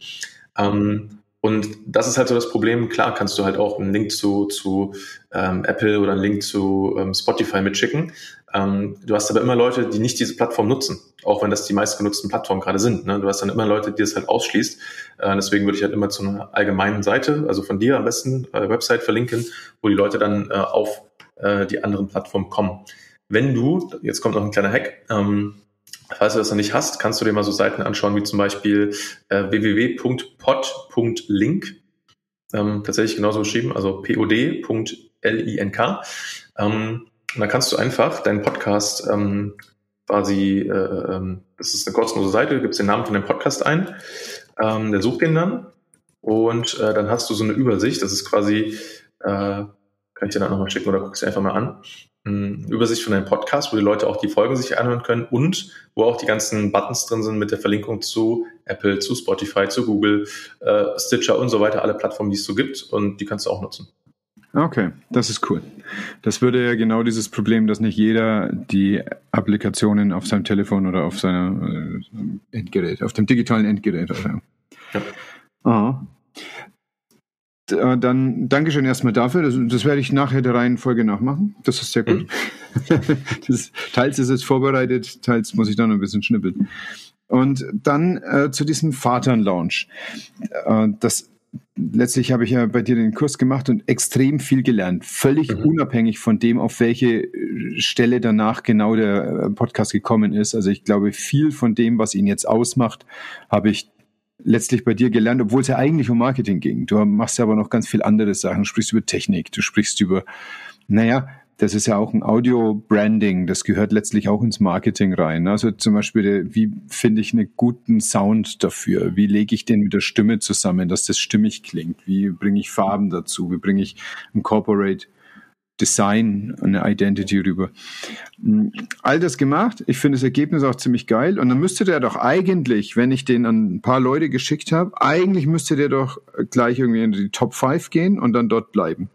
Ähm, und das ist halt so das Problem. Klar kannst du halt auch einen Link zu, zu ähm, Apple oder einen Link zu ähm, Spotify mitschicken. Ähm, du hast aber immer Leute, die nicht diese Plattform nutzen, auch wenn das die meistgenutzten Plattformen gerade sind. Ne? Du hast dann immer Leute, die das halt ausschließt. Äh, deswegen würde ich halt immer zu einer allgemeinen Seite, also von dir am besten, äh, Website verlinken, wo die Leute dann äh, auf äh, die anderen Plattformen kommen. Wenn du, jetzt kommt noch ein kleiner Hack, ähm, Falls du das noch nicht hast, kannst du dir mal so Seiten anschauen wie zum Beispiel äh, www.pod.link. Ähm, tatsächlich genauso geschrieben, also pod.link. Ähm, und dann kannst du einfach deinen Podcast ähm, quasi, äh, ähm, das ist eine kostenlose Seite, du gibst den Namen von dem Podcast ein, ähm, der sucht den dann und äh, dann hast du so eine Übersicht, das ist quasi, äh, kann ich dir dann nochmal schicken oder guckst dir einfach mal an. Übersicht von deinem Podcast, wo die Leute auch die Folgen sich anhören können und wo auch die ganzen Buttons drin sind mit der Verlinkung zu Apple, zu Spotify, zu Google, äh, Stitcher und so weiter, alle Plattformen, die es so gibt und die kannst du auch nutzen. Okay, das ist cool. Das würde ja genau dieses Problem, dass nicht jeder die Applikationen auf seinem Telefon oder auf seinem äh, Endgerät, auf dem digitalen Endgerät. Oder? Ja. Aha. Äh, dann Dankeschön erstmal dafür. Das, das, werde ich nachher der Reihenfolge nachmachen. Das ist sehr gut. Mhm. *laughs* das, teils ist es vorbereitet, teils muss ich dann ein bisschen schnippeln. Und dann äh, zu diesem Vatern-Lounge. Äh, das letztlich habe ich ja bei dir den Kurs gemacht und extrem viel gelernt. Völlig mhm. unabhängig von dem, auf welche äh, Stelle danach genau der äh, Podcast gekommen ist. Also ich glaube, viel von dem, was ihn jetzt ausmacht, habe ich letztlich bei dir gelernt, obwohl es ja eigentlich um Marketing ging. Du machst ja aber noch ganz viel andere Sachen. Du sprichst über Technik, du sprichst über, naja, das ist ja auch ein Audio-Branding, das gehört letztlich auch ins Marketing rein. Also zum Beispiel, wie finde ich einen guten Sound dafür? Wie lege ich den mit der Stimme zusammen, dass das stimmig klingt? Wie bringe ich Farben dazu? Wie bringe ich ein Corporate Design, eine Identity rüber. Mm, all das gemacht. Ich finde das Ergebnis auch ziemlich geil. Und dann müsste der doch eigentlich, wenn ich den an ein paar Leute geschickt habe, eigentlich müsste der doch gleich irgendwie in die Top 5 gehen und dann dort bleiben.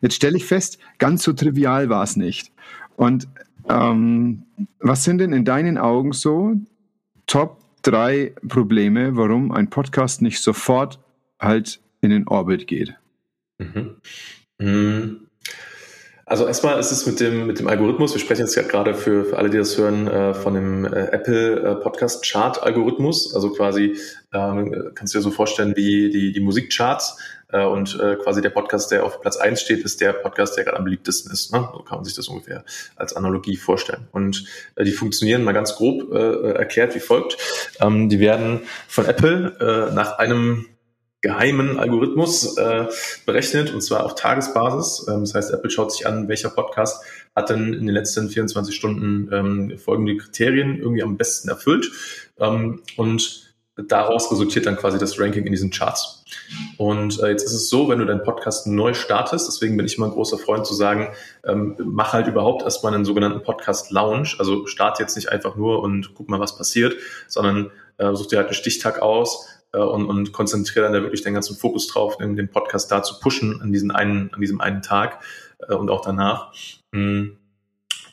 Jetzt stelle ich fest, ganz so trivial war es nicht. Und ähm, was sind denn in deinen Augen so Top 3 Probleme, warum ein Podcast nicht sofort halt in den Orbit geht? Mhm. Mhm. Also erstmal ist es mit dem, mit dem Algorithmus, wir sprechen jetzt gerade für, für alle, die das hören, äh, von dem äh, Apple äh, Podcast Chart Algorithmus. Also quasi ähm, kannst du dir so vorstellen wie die, die Musikcharts äh, und äh, quasi der Podcast, der auf Platz eins steht, ist der Podcast, der gerade am beliebtesten ist. Ne? So kann man sich das ungefähr als Analogie vorstellen. Und äh, die funktionieren mal ganz grob äh, erklärt wie folgt. Ähm, die werden von Apple äh, nach einem geheimen Algorithmus äh, berechnet und zwar auf Tagesbasis. Ähm, das heißt, Apple schaut sich an, welcher Podcast hat denn in den letzten 24 Stunden ähm, folgende Kriterien irgendwie am besten erfüllt. Ähm, und daraus resultiert dann quasi das Ranking in diesen Charts. Und äh, jetzt ist es so, wenn du deinen Podcast neu startest, deswegen bin ich immer ein großer Freund zu sagen, ähm, mach halt überhaupt erstmal einen sogenannten Podcast Lounge. Also start jetzt nicht einfach nur und guck mal, was passiert, sondern äh, such dir halt einen Stichtag aus äh, und, und konzentriere dann da wirklich den ganzen Fokus drauf, den, den Podcast da zu pushen an, diesen einen, an diesem einen Tag äh, und auch danach. Mhm.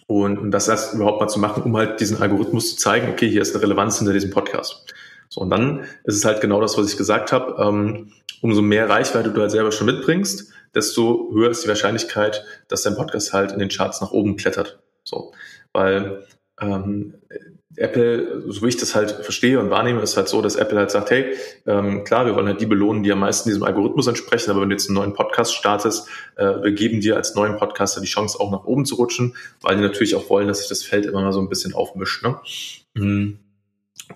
Und, und das erst überhaupt mal zu machen, um halt diesen Algorithmus zu zeigen, okay, hier ist eine Relevanz hinter diesem Podcast. So, und dann ist es halt genau das, was ich gesagt habe. Ähm, umso mehr Reichweite du halt selber schon mitbringst, desto höher ist die Wahrscheinlichkeit, dass dein Podcast halt in den Charts nach oben klettert. So, weil ähm, Apple, so wie ich das halt verstehe und wahrnehme, ist halt so, dass Apple halt sagt, hey, ähm, klar, wir wollen halt die belohnen, die am meisten diesem Algorithmus entsprechen, aber wenn du jetzt einen neuen Podcast startest, äh, wir geben dir als neuen Podcaster die Chance, auch nach oben zu rutschen, weil die natürlich auch wollen, dass sich das Feld immer mal so ein bisschen aufmischt. Ne? Mhm.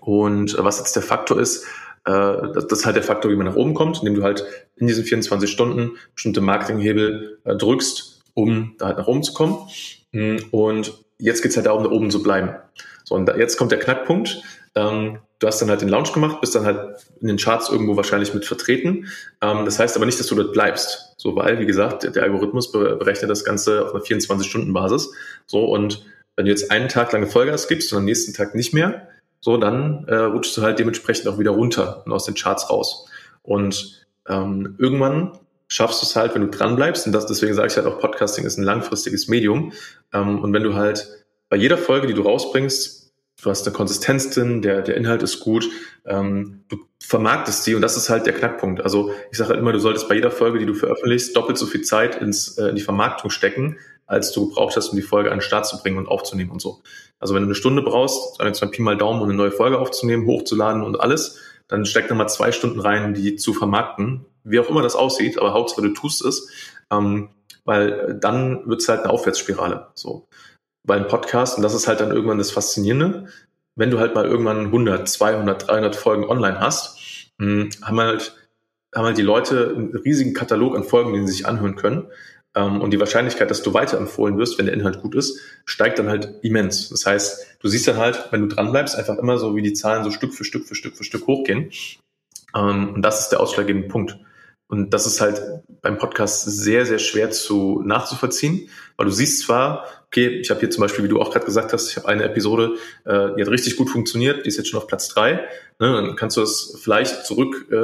Und was jetzt der Faktor ist, äh, das, ist halt der Faktor, wie man nach oben kommt, indem du halt in diesen 24 Stunden bestimmte Marketinghebel äh, drückst, um da halt nach oben zu kommen. Mhm. Und jetzt geht's halt darum, da oben zu bleiben. Und jetzt kommt der Knackpunkt. Ähm, du hast dann halt den Launch gemacht, bist dann halt in den Charts irgendwo wahrscheinlich mit vertreten. Ähm, das heißt aber nicht, dass du dort bleibst. So, weil, wie gesagt, der, der Algorithmus berechnet das Ganze auf einer 24-Stunden-Basis. So, und wenn du jetzt einen Tag lange Vollgas gibst und am nächsten Tag nicht mehr, so, dann äh, rutschst du halt dementsprechend auch wieder runter und aus den Charts raus. Und ähm, irgendwann schaffst du es halt, wenn du dran bleibst, und das, deswegen sage ich halt auch, Podcasting ist ein langfristiges Medium. Ähm, und wenn du halt bei jeder Folge, die du rausbringst, du hast eine Konsistenz drin, der, der Inhalt ist gut, ähm, du vermarktest sie und das ist halt der Knackpunkt. Also ich sage halt immer, du solltest bei jeder Folge, die du veröffentlichst, doppelt so viel Zeit ins, äh, in die Vermarktung stecken, als du gebraucht hast, um die Folge an den Start zu bringen und aufzunehmen und so. Also wenn du eine Stunde brauchst, jetzt mal Pi mal Daumen, um eine neue Folge aufzunehmen, hochzuladen und alles, dann steck da mal zwei Stunden rein, die zu vermarkten, wie auch immer das aussieht, aber Hauptsache du tust es, ähm, weil dann wird es halt eine Aufwärtsspirale. So. Beim Podcast, und das ist halt dann irgendwann das Faszinierende, wenn du halt mal irgendwann 100, 200, 300 Folgen online hast, hm, haben halt, haben halt die Leute einen riesigen Katalog an Folgen, den sie sich anhören können. Ähm, und die Wahrscheinlichkeit, dass du weiterempfohlen wirst, wenn der Inhalt gut ist, steigt dann halt immens. Das heißt, du siehst dann halt, wenn du dranbleibst, einfach immer so, wie die Zahlen so Stück für Stück für Stück für Stück hochgehen. Ähm, und das ist der ausschlaggebende Punkt. Und das ist halt beim Podcast sehr, sehr schwer zu nachzuvollziehen, weil du siehst zwar, okay, ich habe hier zum Beispiel, wie du auch gerade gesagt hast, ich habe eine Episode, äh, die hat richtig gut funktioniert, die ist jetzt schon auf Platz drei. Ne, dann kannst du das vielleicht zurück äh,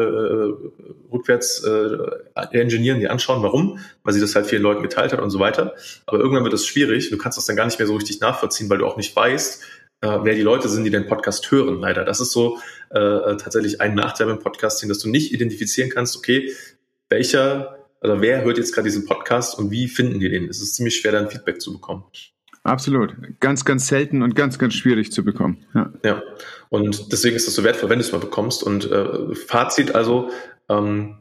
rückwärts äh, engineeren, dir anschauen, warum, weil sie das halt vielen Leuten geteilt hat und so weiter. Aber irgendwann wird es schwierig, du kannst das dann gar nicht mehr so richtig nachvollziehen, weil du auch nicht weißt, äh, wer die Leute sind, die den Podcast hören, leider. Das ist so äh, tatsächlich ein Nachteil beim Podcasting, dass du nicht identifizieren kannst, okay, welcher oder wer hört jetzt gerade diesen Podcast und wie finden die den? Es ist ziemlich schwer, dann Feedback zu bekommen. Absolut. Ganz, ganz selten und ganz, ganz schwierig zu bekommen. Ja, ja. und deswegen ist es so wertvoll, wenn du es mal bekommst. Und äh, Fazit also, ähm,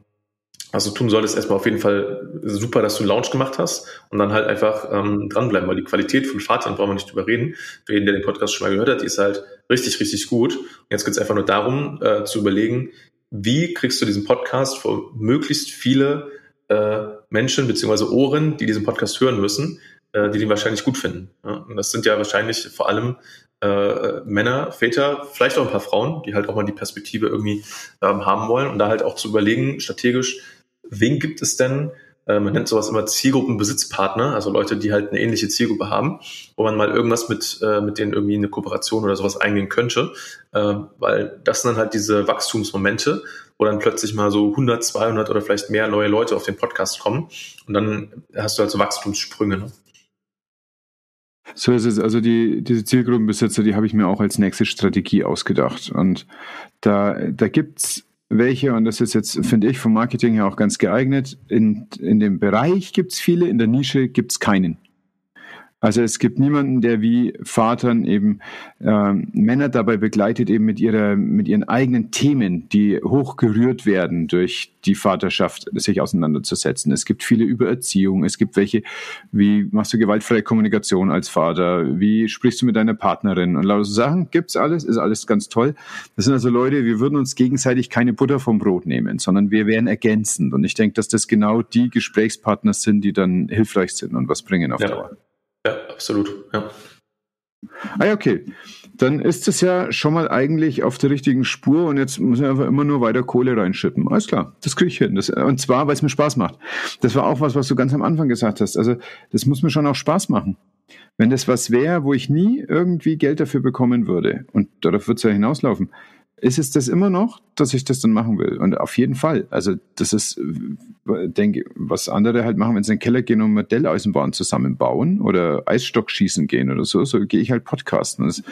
was du tun solltest, erstmal auf jeden Fall super, dass du einen Launch gemacht hast und dann halt einfach ähm, dranbleiben, weil die Qualität von Fahrzeug brauchen wir nicht drüber reden. Für jeden, der den Podcast schon mal gehört hat, die ist halt richtig, richtig gut. Und jetzt geht es einfach nur darum, äh, zu überlegen, wie kriegst du diesen Podcast vor möglichst viele äh, Menschen beziehungsweise Ohren, die diesen Podcast hören müssen, äh, die den wahrscheinlich gut finden. Ja? Und das sind ja wahrscheinlich vor allem äh, Männer, Väter, vielleicht auch ein paar Frauen, die halt auch mal die Perspektive irgendwie ähm, haben wollen und da halt auch zu überlegen, strategisch, wen gibt es denn, man nennt sowas immer Zielgruppenbesitzpartner, also Leute, die halt eine ähnliche Zielgruppe haben, wo man mal irgendwas mit, äh, mit denen irgendwie eine Kooperation oder sowas eingehen könnte, äh, weil das sind dann halt diese Wachstumsmomente, wo dann plötzlich mal so 100, 200 oder vielleicht mehr neue Leute auf den Podcast kommen und dann hast du halt so Wachstumssprünge. Ne? So ist es. Also die, diese Zielgruppenbesitzer, die habe ich mir auch als nächste Strategie ausgedacht. Und da, da gibt's welche, und das ist jetzt, finde ich, vom Marketing her auch ganz geeignet. In, in dem Bereich gibt's viele, in der Nische gibt's keinen. Also es gibt niemanden, der wie Vatern eben äh, Männer dabei begleitet, eben mit ihrer, mit ihren eigenen Themen, die hochgerührt werden durch die Vaterschaft, sich auseinanderzusetzen. Es gibt viele über Erziehung. Es gibt welche, wie machst du gewaltfreie Kommunikation als Vater? Wie sprichst du mit deiner Partnerin? Und lauter so Sachen gibt's alles, ist alles ganz toll. Das sind also Leute, wir würden uns gegenseitig keine Butter vom Brot nehmen, sondern wir wären ergänzend. Und ich denke, dass das genau die Gesprächspartner sind, die dann hilfreich sind und was bringen auf ja. Dauer. Ja, absolut. Ja. Ah ja, okay. Dann ist es ja schon mal eigentlich auf der richtigen Spur und jetzt muss ich einfach immer nur weiter Kohle reinschippen. Alles klar, das kriege ich hin. Das, und zwar, weil es mir Spaß macht. Das war auch was, was du ganz am Anfang gesagt hast. Also das muss mir schon auch Spaß machen. Wenn das was wäre, wo ich nie irgendwie Geld dafür bekommen würde, und darauf wird es ja hinauslaufen, ist es das immer noch, dass ich das dann machen will. Und auf jeden Fall. Also das ist, denke, was andere halt machen, wenn sie in den Keller gehen und Modelleisenbahn zusammenbauen oder Eisstockschießen gehen oder so, so gehe ich halt podcasten. Das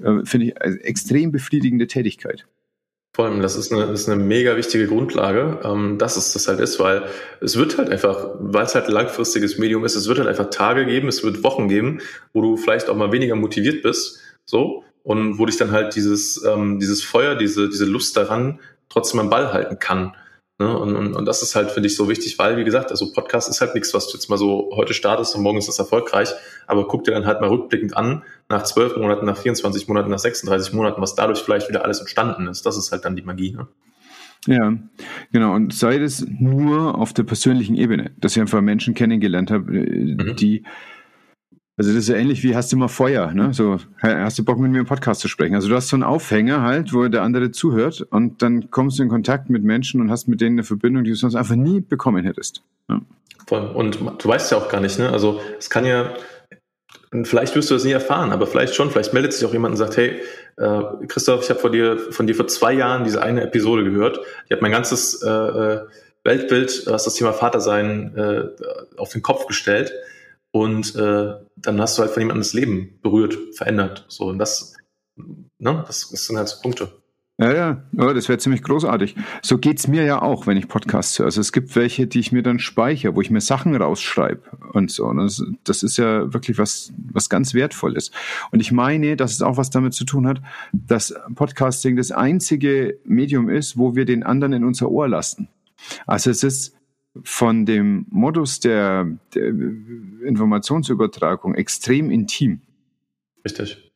äh, finde ich eine extrem befriedigende Tätigkeit. Vor allem, das ist eine, ist eine mega wichtige Grundlage, ähm, dass es das halt ist, weil es wird halt einfach, weil es halt ein langfristiges Medium ist, es wird halt einfach Tage geben, es wird Wochen geben, wo du vielleicht auch mal weniger motiviert bist, so, und wo dich dann halt dieses, ähm, dieses Feuer, diese, diese Lust daran trotzdem am Ball halten kann. Ne? Und, und, und das ist halt, finde ich, so wichtig, weil, wie gesagt, also Podcast ist halt nichts, was du jetzt mal so heute startest und morgen ist das erfolgreich, aber guck dir dann halt mal rückblickend an, nach zwölf Monaten, nach 24 Monaten, nach 36 Monaten, was dadurch vielleicht wieder alles entstanden ist. Das ist halt dann die Magie. Ne? Ja, genau. Und sei das nur auf der persönlichen Ebene, dass ich einfach Menschen kennengelernt habe, äh, mhm. Also das ist ja ähnlich wie hast du mal Feuer, ne? So, hast du Bock mit mir im Podcast zu sprechen? Also du hast so einen Aufhänger halt, wo der andere zuhört und dann kommst du in Kontakt mit Menschen und hast mit denen eine Verbindung, die du sonst einfach nie bekommen hättest. Ja. Voll. Und du weißt ja auch gar nicht, ne? Also es kann ja, vielleicht wirst du das nie erfahren, aber vielleicht schon, vielleicht meldet sich auch jemand und sagt, hey, äh, Christoph, ich habe von dir, von dir vor zwei Jahren diese eine Episode gehört. Ich habe mein ganzes äh, äh Weltbild, was das Thema Vatersein äh, auf den Kopf gestellt und äh, dann hast du halt von jemandem das Leben berührt, verändert. So, und das, ne, das, das sind halt so Punkte. Ja, ja, ja das wäre ziemlich großartig. So geht's mir ja auch, wenn ich Podcasts höre. Also es gibt welche, die ich mir dann speichere, wo ich mir Sachen rausschreibe und so. Und das, das ist ja wirklich was, was ganz Wertvolles. Und ich meine, dass es auch was damit zu tun hat, dass Podcasting das einzige Medium ist, wo wir den anderen in unser Ohr lassen. Also es ist von dem Modus der, der Informationsübertragung extrem intim. Richtig.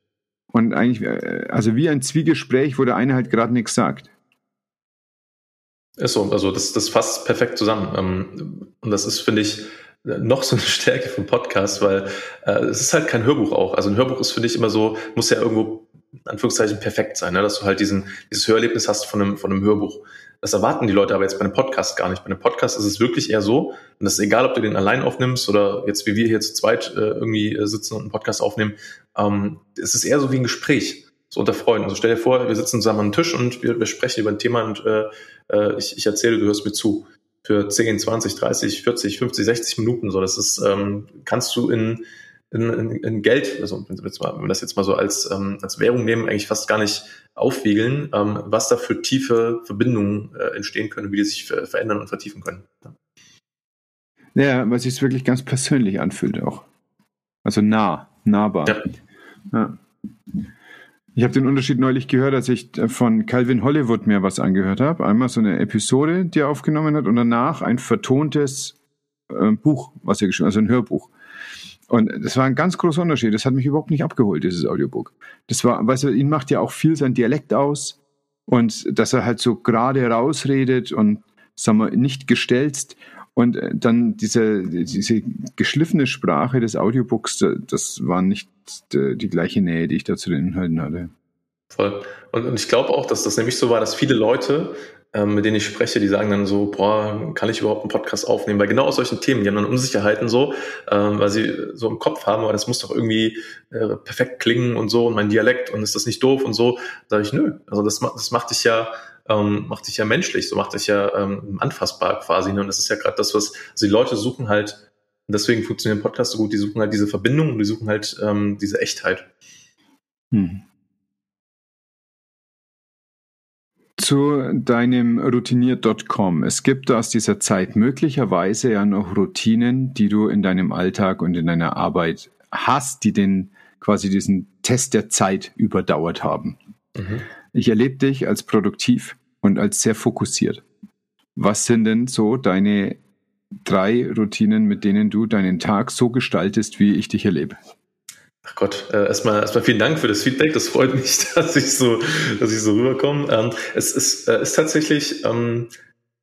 Und eigentlich, äh, also wie ein Zwiegespräch, wo der eine halt gerade nichts sagt. Ist so, also das, das fasst perfekt zusammen. Ähm, und das ist, finde ich, noch so eine *laughs* Stärke vom Podcast, weil äh, es ist halt kein Hörbuch auch. Also ein Hörbuch ist, finde ich, immer so, muss ja irgendwo in Anführungszeichen perfekt sein, ne? dass du halt diesen, dieses Hörerlebnis hast von einem, von einem Hörbuch. Das erwarten die Leute aber jetzt bei einem Podcast gar nicht. Bei einem Podcast ist es wirklich eher so, und das ist egal, ob du den allein aufnimmst oder jetzt wie wir hier zu zweit äh, irgendwie äh, sitzen und einen Podcast aufnehmen, ähm, es ist eher so wie ein Gespräch, so unter Freunden. Also stell dir vor, wir sitzen zusammen am Tisch und wir, wir sprechen über ein Thema und äh, äh ich, ich erzähle, du hörst mir zu. Für 10, 20, 30, 40, 50, 60 Minuten. So, das ist, ähm, kannst du in in, in, in Geld, also wenn wir das jetzt mal so als, ähm, als Währung nehmen, eigentlich fast gar nicht aufwiegeln, ähm, was da für tiefe Verbindungen äh, entstehen können, wie die sich ver verändern und vertiefen können. Ja, weil sich wirklich ganz persönlich anfühlt auch. Also nah, nahbar. Ja. ja. Ich habe den Unterschied neulich gehört, als ich von Calvin Hollywood mir was angehört habe. Einmal so eine Episode, die er aufgenommen hat, und danach ein vertontes äh, Buch, was er geschrieben hat, also ein Hörbuch. Und das war ein ganz großer Unterschied. Das hat mich überhaupt nicht abgeholt, dieses Audiobook. Das war, weißt du, ihn macht ja auch viel sein Dialekt aus und dass er halt so gerade rausredet und, sagen wir, nicht gestelzt. Und äh, dann diese, diese geschliffene Sprache des Audiobooks, das war nicht die, die gleiche Nähe, die ich da zu den Inhalten hatte. Voll. Und, und ich glaube auch, dass das nämlich so war, dass viele Leute ähm, mit denen ich spreche, die sagen dann so, boah, kann ich überhaupt einen Podcast aufnehmen? Weil genau aus solchen Themen, die haben dann Unsicherheiten so, ähm, weil sie so im Kopf haben, aber das muss doch irgendwie äh, perfekt klingen und so und mein Dialekt und ist das nicht doof und so. Sage ich, nö, also das, das macht dich ja ähm, macht dich ja menschlich, so macht dich ja ähm, anfassbar quasi. Ne? Und das ist ja gerade das, was also die Leute suchen halt, deswegen funktionieren Podcasts so gut, die suchen halt diese Verbindung und die suchen halt ähm, diese Echtheit. Hm. Zu deinem routiniert.com. Es gibt aus dieser Zeit möglicherweise ja noch Routinen, die du in deinem Alltag und in deiner Arbeit hast, die den quasi diesen Test der Zeit überdauert haben. Mhm. Ich erlebe dich als produktiv und als sehr fokussiert. Was sind denn so deine drei Routinen, mit denen du deinen Tag so gestaltest, wie ich dich erlebe? Ach Gott, äh, erstmal, erstmal vielen Dank für das Feedback. Das freut mich, *laughs* dass ich so, dass ich so rüberkomme. Ähm, es ist, äh, ist tatsächlich ähm,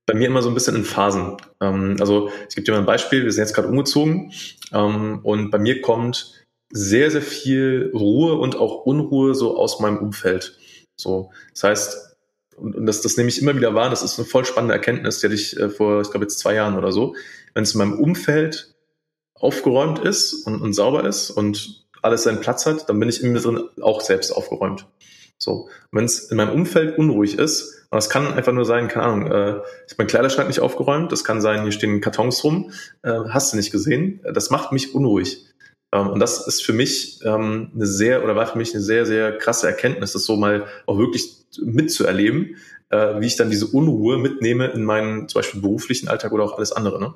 bei mir immer so ein bisschen in Phasen. Ähm, also ich gebe dir mal ein Beispiel. Wir sind jetzt gerade umgezogen ähm, und bei mir kommt sehr, sehr viel Ruhe und auch Unruhe so aus meinem Umfeld. So, das heißt, und, und das, das nehme ich immer wieder wahr. Das ist eine voll spannende Erkenntnis, die hatte ich äh, vor, ich glaube jetzt zwei Jahren oder so. Wenn es in meinem Umfeld aufgeräumt ist und, und sauber ist und alles seinen Platz hat, dann bin ich in mir drin auch selbst aufgeräumt. So, wenn es in meinem Umfeld unruhig ist, und das kann einfach nur sein, keine Ahnung, äh, ich habe meinen Kleiderschrank nicht aufgeräumt, das kann sein, hier stehen Kartons rum, äh, hast du nicht gesehen, das macht mich unruhig. Ähm, und das ist für mich ähm, eine sehr, oder war für mich eine sehr, sehr krasse Erkenntnis, das so mal auch wirklich mitzuerleben, äh, wie ich dann diese Unruhe mitnehme in meinen zum Beispiel beruflichen Alltag oder auch alles andere. Ne?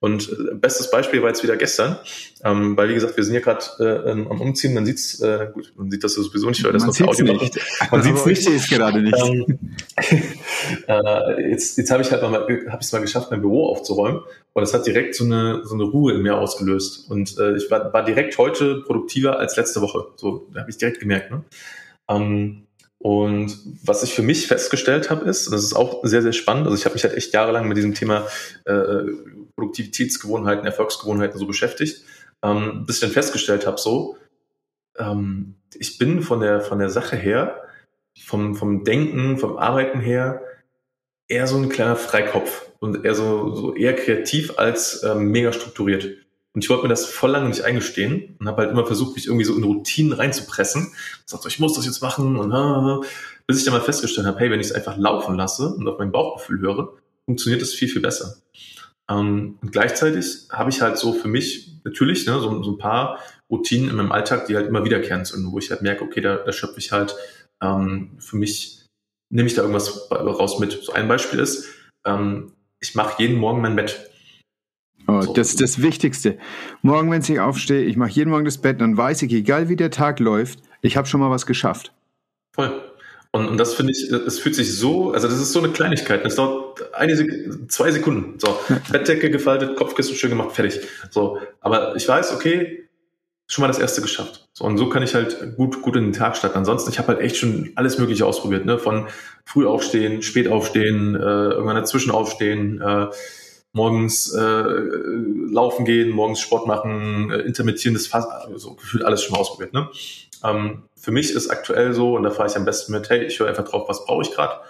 Und äh, bestes Beispiel war jetzt wieder gestern, ähm, weil wie gesagt, wir sind hier gerade äh, am Umziehen, man sieht's, äh, gut, man sieht das sowieso nicht, weil das man noch Audio nicht. Macht. Man *laughs* sieht's nicht. Ich gerade nicht. Ähm, *laughs* äh, jetzt jetzt habe ich halt mal, habe ich mal geschafft, mein Büro aufzuräumen und das hat direkt so eine so eine Ruhe in mir ausgelöst und äh, ich war, war direkt heute produktiver als letzte Woche. So, habe ich direkt gemerkt. Ne? Ähm, und was ich für mich festgestellt habe, ist, das ist auch sehr, sehr spannend, also ich habe mich halt echt jahrelang mit diesem Thema äh, Produktivitätsgewohnheiten, Erfolgsgewohnheiten so beschäftigt, ähm, bis ich dann festgestellt habe, so, ähm, ich bin von der, von der Sache her, vom, vom Denken, vom Arbeiten her, eher so ein kleiner Freikopf und eher so, so eher kreativ als ähm, mega strukturiert. Und ich wollte mir das voll lange nicht eingestehen und habe halt immer versucht, mich irgendwie so in Routinen reinzupressen. Und sagte, ich muss das jetzt machen und bis ich dann mal festgestellt habe, hey, wenn ich es einfach laufen lasse und auf mein Bauchgefühl höre, funktioniert das viel, viel besser. Ähm, und gleichzeitig habe ich halt so für mich natürlich ne, so, so, ein paar Routinen in meinem Alltag, die halt immer wiederkehrend sind, wo ich halt merke, okay, da, da schöpfe ich halt ähm, für mich, nehme ich da irgendwas raus mit. So ein Beispiel ist, ähm, ich mache jeden Morgen mein Bett. Oh, so. Das ist das Wichtigste. Morgen, wenn ich aufstehe, ich mache jeden Morgen das Bett, dann weiß ich, egal wie der Tag läuft, ich habe schon mal was geschafft. Voll. Und, und das finde ich, es fühlt sich so, also das ist so eine Kleinigkeit. Das dauert eine Sek zwei Sekunden. So, *laughs* Bettdecke gefaltet, Kopfkissen schön gemacht, fertig. So, aber ich weiß, okay, schon mal das erste geschafft. So, und so kann ich halt gut, gut in den Tag starten. Ansonsten, ich habe halt echt schon alles Mögliche ausprobiert, ne? Von früh aufstehen, spät aufstehen, äh, irgendwann dazwischen aufstehen, äh, morgens äh, laufen gehen, morgens Sport machen, äh, intermittierendes Fass, also gefühlt alles schon mal ausprobiert, ne? Ähm, für mich ist aktuell so, und da fahre ich am besten mit, hey, ich höre einfach drauf, was brauche ich gerade.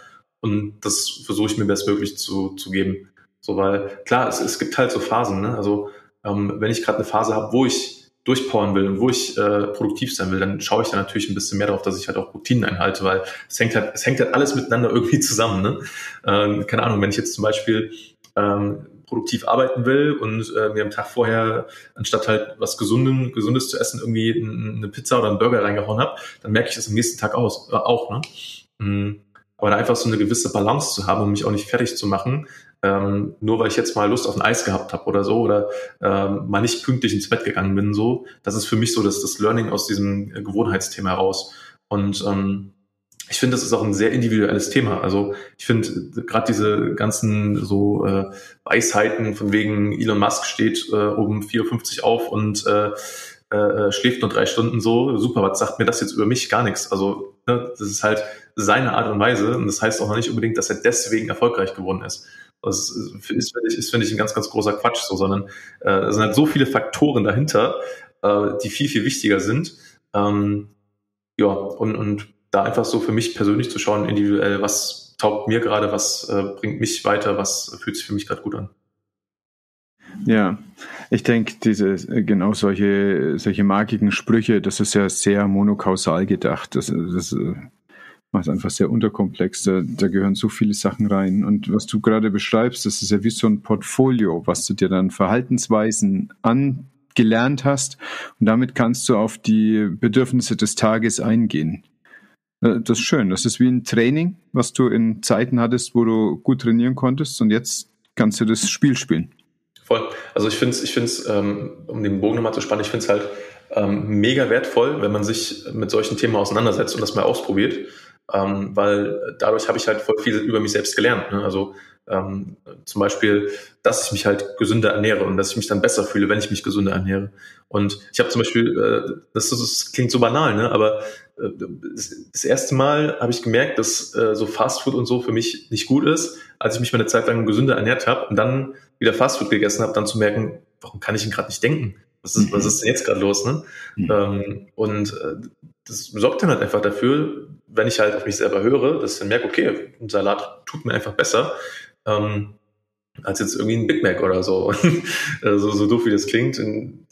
Und das versuche ich mir bestmöglich zu, zu geben. So, weil klar, es, es gibt halt so Phasen. Ne? Also ähm, wenn ich gerade eine Phase habe, wo ich durchpowern will und wo ich äh, produktiv sein will, dann schaue ich da natürlich ein bisschen mehr darauf, dass ich halt auch Routinen einhalte, weil es hängt halt, es hängt halt alles miteinander *laughs* irgendwie zusammen. Ne? Ähm, keine Ahnung, wenn ich jetzt zum Beispiel ähm, produktiv arbeiten will und äh, mir am Tag vorher, anstatt halt was Gesunden, Gesundes zu essen, irgendwie eine Pizza oder einen Burger reingehauen habe, dann merke ich das am nächsten Tag aus, äh, auch. Ne? Mhm. Aber da einfach so eine gewisse Balance zu haben, um mich auch nicht fertig zu machen, ähm, nur weil ich jetzt mal Lust auf ein Eis gehabt habe oder so oder ähm, mal nicht pünktlich ins Bett gegangen bin, so, das ist für mich so das, das Learning aus diesem Gewohnheitsthema heraus. Und ähm, ich finde, das ist auch ein sehr individuelles Thema. Also ich finde gerade diese ganzen so äh, Weisheiten von wegen Elon Musk steht äh, um 4.50 Uhr auf und äh, äh, schläft nur drei Stunden so, super, was sagt mir das jetzt über mich? Gar nichts. Also ne, das ist halt seine Art und Weise und das heißt auch noch nicht unbedingt, dass er deswegen erfolgreich geworden ist. Das ist, ist finde ich, find ich, ein ganz, ganz großer Quatsch so, sondern äh, es sind halt so viele Faktoren dahinter, äh, die viel, viel wichtiger sind. Ähm, ja, und, und da einfach so für mich persönlich zu schauen, individuell, was taugt mir gerade, was äh, bringt mich weiter, was fühlt sich für mich gerade gut an. Ja, ich denke, diese genau solche solche markigen Sprüche, das ist ja sehr monokausal gedacht. Das, das äh, macht einfach sehr unterkomplex. Da, da gehören so viele Sachen rein. Und was du gerade beschreibst, das ist ja wie so ein Portfolio, was du dir dann Verhaltensweisen angelernt hast. Und damit kannst du auf die Bedürfnisse des Tages eingehen. Äh, das ist schön. Das ist wie ein Training, was du in Zeiten hattest, wo du gut trainieren konntest und jetzt kannst du das Spiel spielen. Voll. Also ich finde es, ich find's, ähm, um den Bogen nochmal zu spannen, ich finde es halt ähm, mega wertvoll, wenn man sich mit solchen Themen auseinandersetzt und das mal ausprobiert, ähm, weil dadurch habe ich halt voll viel über mich selbst gelernt. Ne? Also zum Beispiel, dass ich mich halt gesünder ernähre und dass ich mich dann besser fühle, wenn ich mich gesünder ernähre. Und ich habe zum Beispiel, äh, das, das, klingt so banal, ne? aber das erste Mal habe ich gemerkt, dass äh, so Fastfood und so für mich nicht gut ist, als ich mich mal eine Zeit lang gesünder ernährt habe und dann wieder Fastfood gegessen habe, dann zu merken, warum kann ich denn gerade nicht denken? Was ist, was ist denn jetzt gerade los? Ne? Mhm. Ähm, und äh, das sorgt dann halt einfach dafür, wenn ich halt auf mich selber höre, dass ich dann merke, okay, ein Salat tut mir einfach besser ähm, als jetzt irgendwie ein Big Mac oder so. *laughs* so, so doof wie das klingt.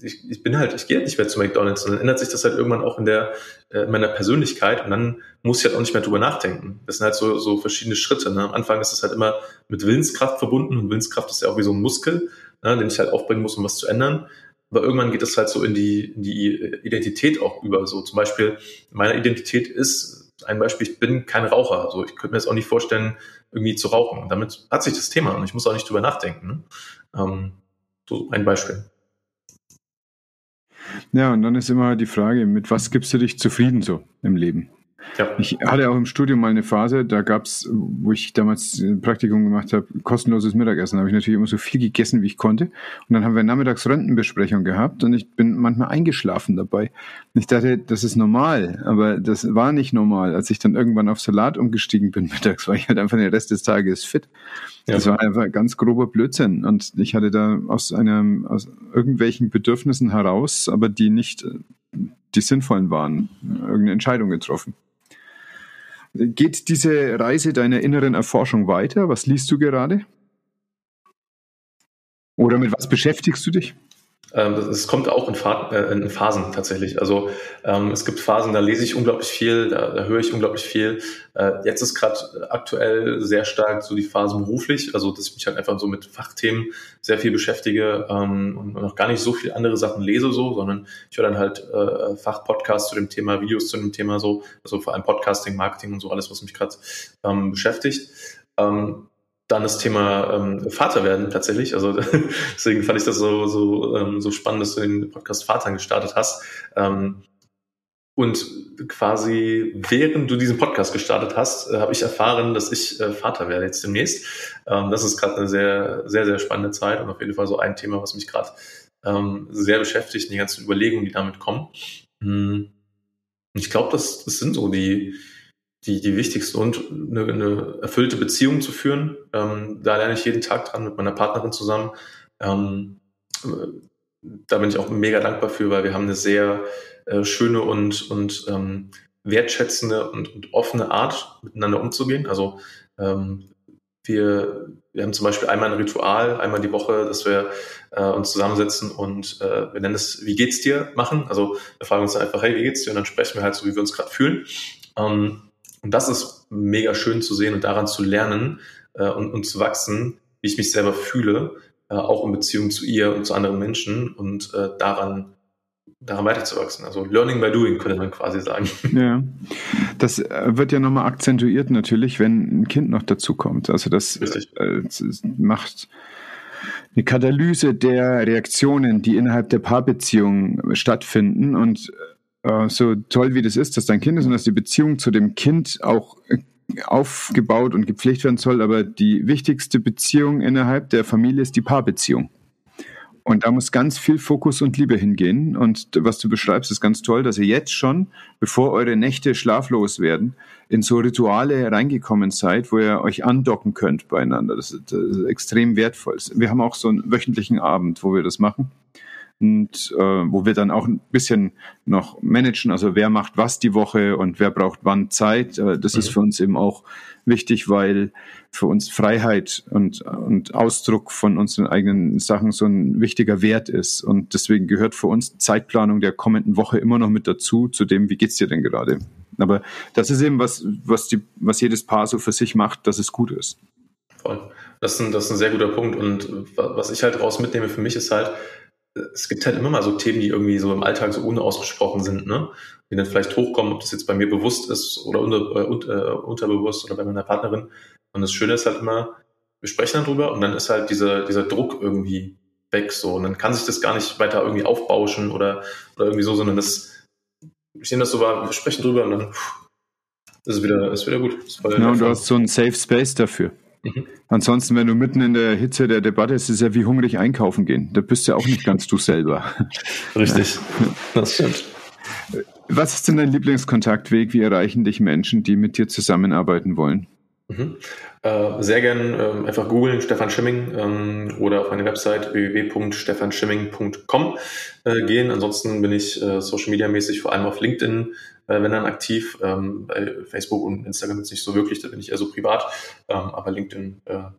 Ich, ich bin halt, ich gehe halt nicht mehr zu McDonalds und dann ändert sich das halt irgendwann auch in der äh, in meiner Persönlichkeit und dann muss ich halt auch nicht mehr drüber nachdenken. Das sind halt so, so verschiedene Schritte. Ne? Am Anfang ist das halt immer mit Willenskraft verbunden und Willenskraft ist ja auch wie so ein Muskel, ne, den ich halt aufbringen muss, um was zu ändern. Aber irgendwann geht es halt so in die, in die Identität auch über. So zum Beispiel, meine Identität ist, ein Beispiel, ich bin kein Raucher. Also ich könnte mir jetzt auch nicht vorstellen, irgendwie zu rauchen. Und damit hat sich das Thema und ich muss auch nicht drüber nachdenken. Ne? Ähm, so ein Beispiel. Ja, und dann ist immer die Frage, mit was gibst du dich zufrieden so im Leben? Ja. Ich hatte auch im Studium mal eine Phase, da gab es, wo ich damals ein Praktikum gemacht habe, kostenloses Mittagessen. Da habe ich natürlich immer so viel gegessen, wie ich konnte. Und dann haben wir nachmittags Rentenbesprechung gehabt und ich bin manchmal eingeschlafen dabei. Und ich dachte, das ist normal, aber das war nicht normal. Als ich dann irgendwann auf Salat umgestiegen bin *laughs* mittags, war ich halt einfach den Rest des Tages fit. Ja. Das war einfach ganz grober Blödsinn. Und ich hatte da aus einem, aus irgendwelchen Bedürfnissen heraus, aber die nicht die sinnvollen waren, irgendeine Entscheidung getroffen. Geht diese Reise deiner inneren Erforschung weiter? Was liest du gerade? Oder mit was beschäftigst du dich? Ähm, es kommt auch in, äh, Phasen tatsächlich. Also ähm, es gibt Phasen, da lese ich unglaublich viel, da, da höre ich unglaublich viel. Äh, jetzt ist gerade aktuell sehr stark so die Phase beruflich, also dass ich mich halt einfach so mit Fachthemen sehr viel beschäftige ähm, und noch gar nicht so viel andere Sachen lese so, sondern ich höre dann halt äh, Fachpodcasts zu dem Thema, Videos zu dem Thema so, also vor allem Podcasting, Marketing und so alles, was mich gerade beschäftigt. Dann das Thema ähm, Vater werden tatsächlich. Also *laughs* deswegen fand ich das so, so, ähm, so spannend, dass du den Podcast Vatern gestartet hast. Ähm, und quasi während du diesen Podcast gestartet hast, äh, habe ich erfahren, dass ich äh, Vater werde jetzt demnächst. Ähm, das ist gerade eine sehr, sehr, sehr spannende Zeit und auf jeden Fall so ein Thema, was mich gerade ähm, sehr beschäftigt, die ganzen Überlegungen, die damit kommen. Hm. Ich glaube, das, das sind so die, die, die wichtigste und eine, eine erfüllte Beziehung zu führen. Ähm, da lerne ich jeden Tag dran mit meiner Partnerin zusammen. Ähm, da bin ich auch mega dankbar für, weil wir haben eine sehr äh, schöne und, und ähm, wertschätzende und, und, offene Art, miteinander umzugehen. Also ähm, wir, wir haben zum Beispiel einmal ein Ritual, einmal die Woche, dass wir äh, uns zusammensetzen und äh, wir nennen es Wie geht's dir machen. Also wir fragen uns einfach, hey, wie geht's dir? Und dann sprechen wir halt so, wie wir uns gerade fühlen. Ähm, und das ist mega schön zu sehen und daran zu lernen äh, und, und zu wachsen, wie ich mich selber fühle, äh, auch in Beziehung zu ihr und zu anderen Menschen und äh, daran daran weiterzuwachsen. Also Learning by Doing könnte man quasi sagen. *laughs* Ja, das äh, wird ja nochmal akzentuiert natürlich, wenn ein Kind noch dazu kommt. Also das, äh, das macht eine Katalyse der Reaktionen, die innerhalb der Paarbeziehung stattfinden und äh, so toll wie das ist, dass dein Kind ist und dass die Beziehung zu dem Kind auch äh, aufgebaut und gepflegt werden soll, aber die wichtigste Beziehung innerhalb der Familie ist die Paarbeziehung. Und da muss ganz viel Fokus und Liebe hingehen. Und was du beschreibst, ist ganz toll, dass ihr jetzt schon, bevor eure Nächte schlaflos werden, in so Rituale reingekommen seid, wo ihr euch andocken könnt beieinander. Das ist, das ist extrem wertvoll. Wir haben auch so einen wöchentlichen Abend, wo wir das machen und äh, wo wir dann auch ein bisschen noch managen, also wer macht was die Woche und wer braucht wann Zeit. Äh, das mhm. ist für uns eben auch wichtig, weil für uns Freiheit und, und Ausdruck von unseren eigenen Sachen so ein wichtiger Wert ist. Und deswegen gehört für uns Zeitplanung der kommenden Woche immer noch mit dazu, zu dem, wie geht's dir denn gerade? Aber das ist eben was, was, die, was jedes Paar so für sich macht, dass es gut ist. Voll. Das ist, ein, das ist ein sehr guter Punkt. Und was ich halt raus mitnehme für mich ist halt, es gibt halt immer mal so Themen, die irgendwie so im Alltag so unausgesprochen sind, ne? die dann vielleicht hochkommen, ob das jetzt bei mir bewusst ist oder unter, äh, unter, äh, unterbewusst oder bei meiner Partnerin. Und das Schöne ist halt immer, wir sprechen dann drüber und dann ist halt dieser, dieser Druck irgendwie weg. So. Und dann kann sich das gar nicht weiter irgendwie aufbauschen oder, oder irgendwie so, sondern das, ich sehe das so war, wir sprechen drüber und dann ist es wieder, ist wieder gut. Ist ja, du hast so einen Safe Space dafür. Mhm. Ansonsten, wenn du mitten in der Hitze der Debatte ist, ist es ja wie hungrig einkaufen gehen. Da bist du ja auch nicht ganz du selber. *laughs* Richtig, *laughs* das stimmt. Was ist denn dein Lieblingskontaktweg? Wie erreichen dich Menschen, die mit dir zusammenarbeiten wollen? Mhm. Äh, sehr gern äh, einfach googeln, Stefan Schimming ähm, oder auf meine Website www.stefanschimming.com äh, gehen. Ansonsten bin ich äh, Social Media mäßig vor allem auf LinkedIn, äh, wenn dann aktiv. Ähm, bei Facebook und Instagram jetzt nicht so wirklich, da bin ich eher so privat. Ähm, aber LinkedIn, äh, ja.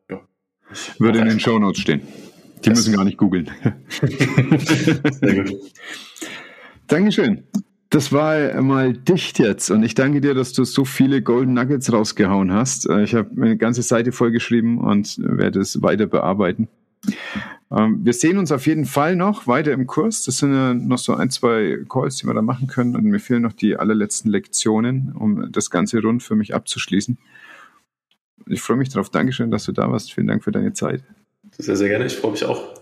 Würde in den Show Notes stehen. Die müssen gar nicht googeln. *laughs* *laughs* Sehr gut. Dankeschön. Das war mal dicht jetzt und ich danke dir, dass du so viele Golden Nuggets rausgehauen hast. Äh, ich habe eine ganze Seite vollgeschrieben und werde es weiter bearbeiten. Ähm, wir sehen uns auf jeden Fall noch weiter im Kurs. Das sind ja noch so ein, zwei Calls, die wir da machen können und mir fehlen noch die allerletzten Lektionen, um das Ganze rund für mich abzuschließen. Ich freue mich darauf. Dankeschön, dass du da warst. Vielen Dank für deine Zeit. Sehr, sehr gerne. Ich freue mich auch.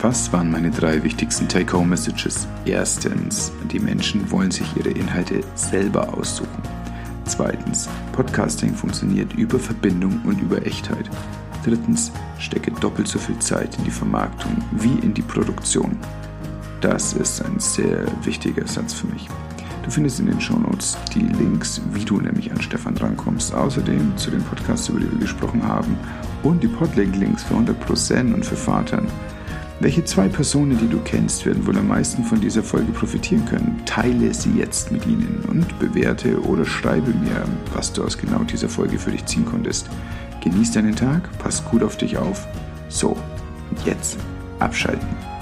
Was waren meine drei wichtigsten Take-Home-Messages? Erstens, die Menschen wollen sich ihre Inhalte selber aussuchen. Zweitens, Podcasting funktioniert über Verbindung und über Echtheit. Drittens, stecke doppelt so viel Zeit in die Vermarktung wie in die Produktion. Das ist ein sehr wichtiger Satz für mich. Du findest in den Shownotes die Links, wie du nämlich an Stefan drankommst. Außerdem zu den Podcasts, über die wir gesprochen haben und die Podlink-Links für 100% und für Vatern. Welche zwei Personen, die du kennst, werden wohl am meisten von dieser Folge profitieren können? Teile sie jetzt mit ihnen und bewerte oder schreibe mir, was du aus genau dieser Folge für dich ziehen konntest. Genieß deinen Tag, pass gut auf dich auf. So, jetzt abschalten.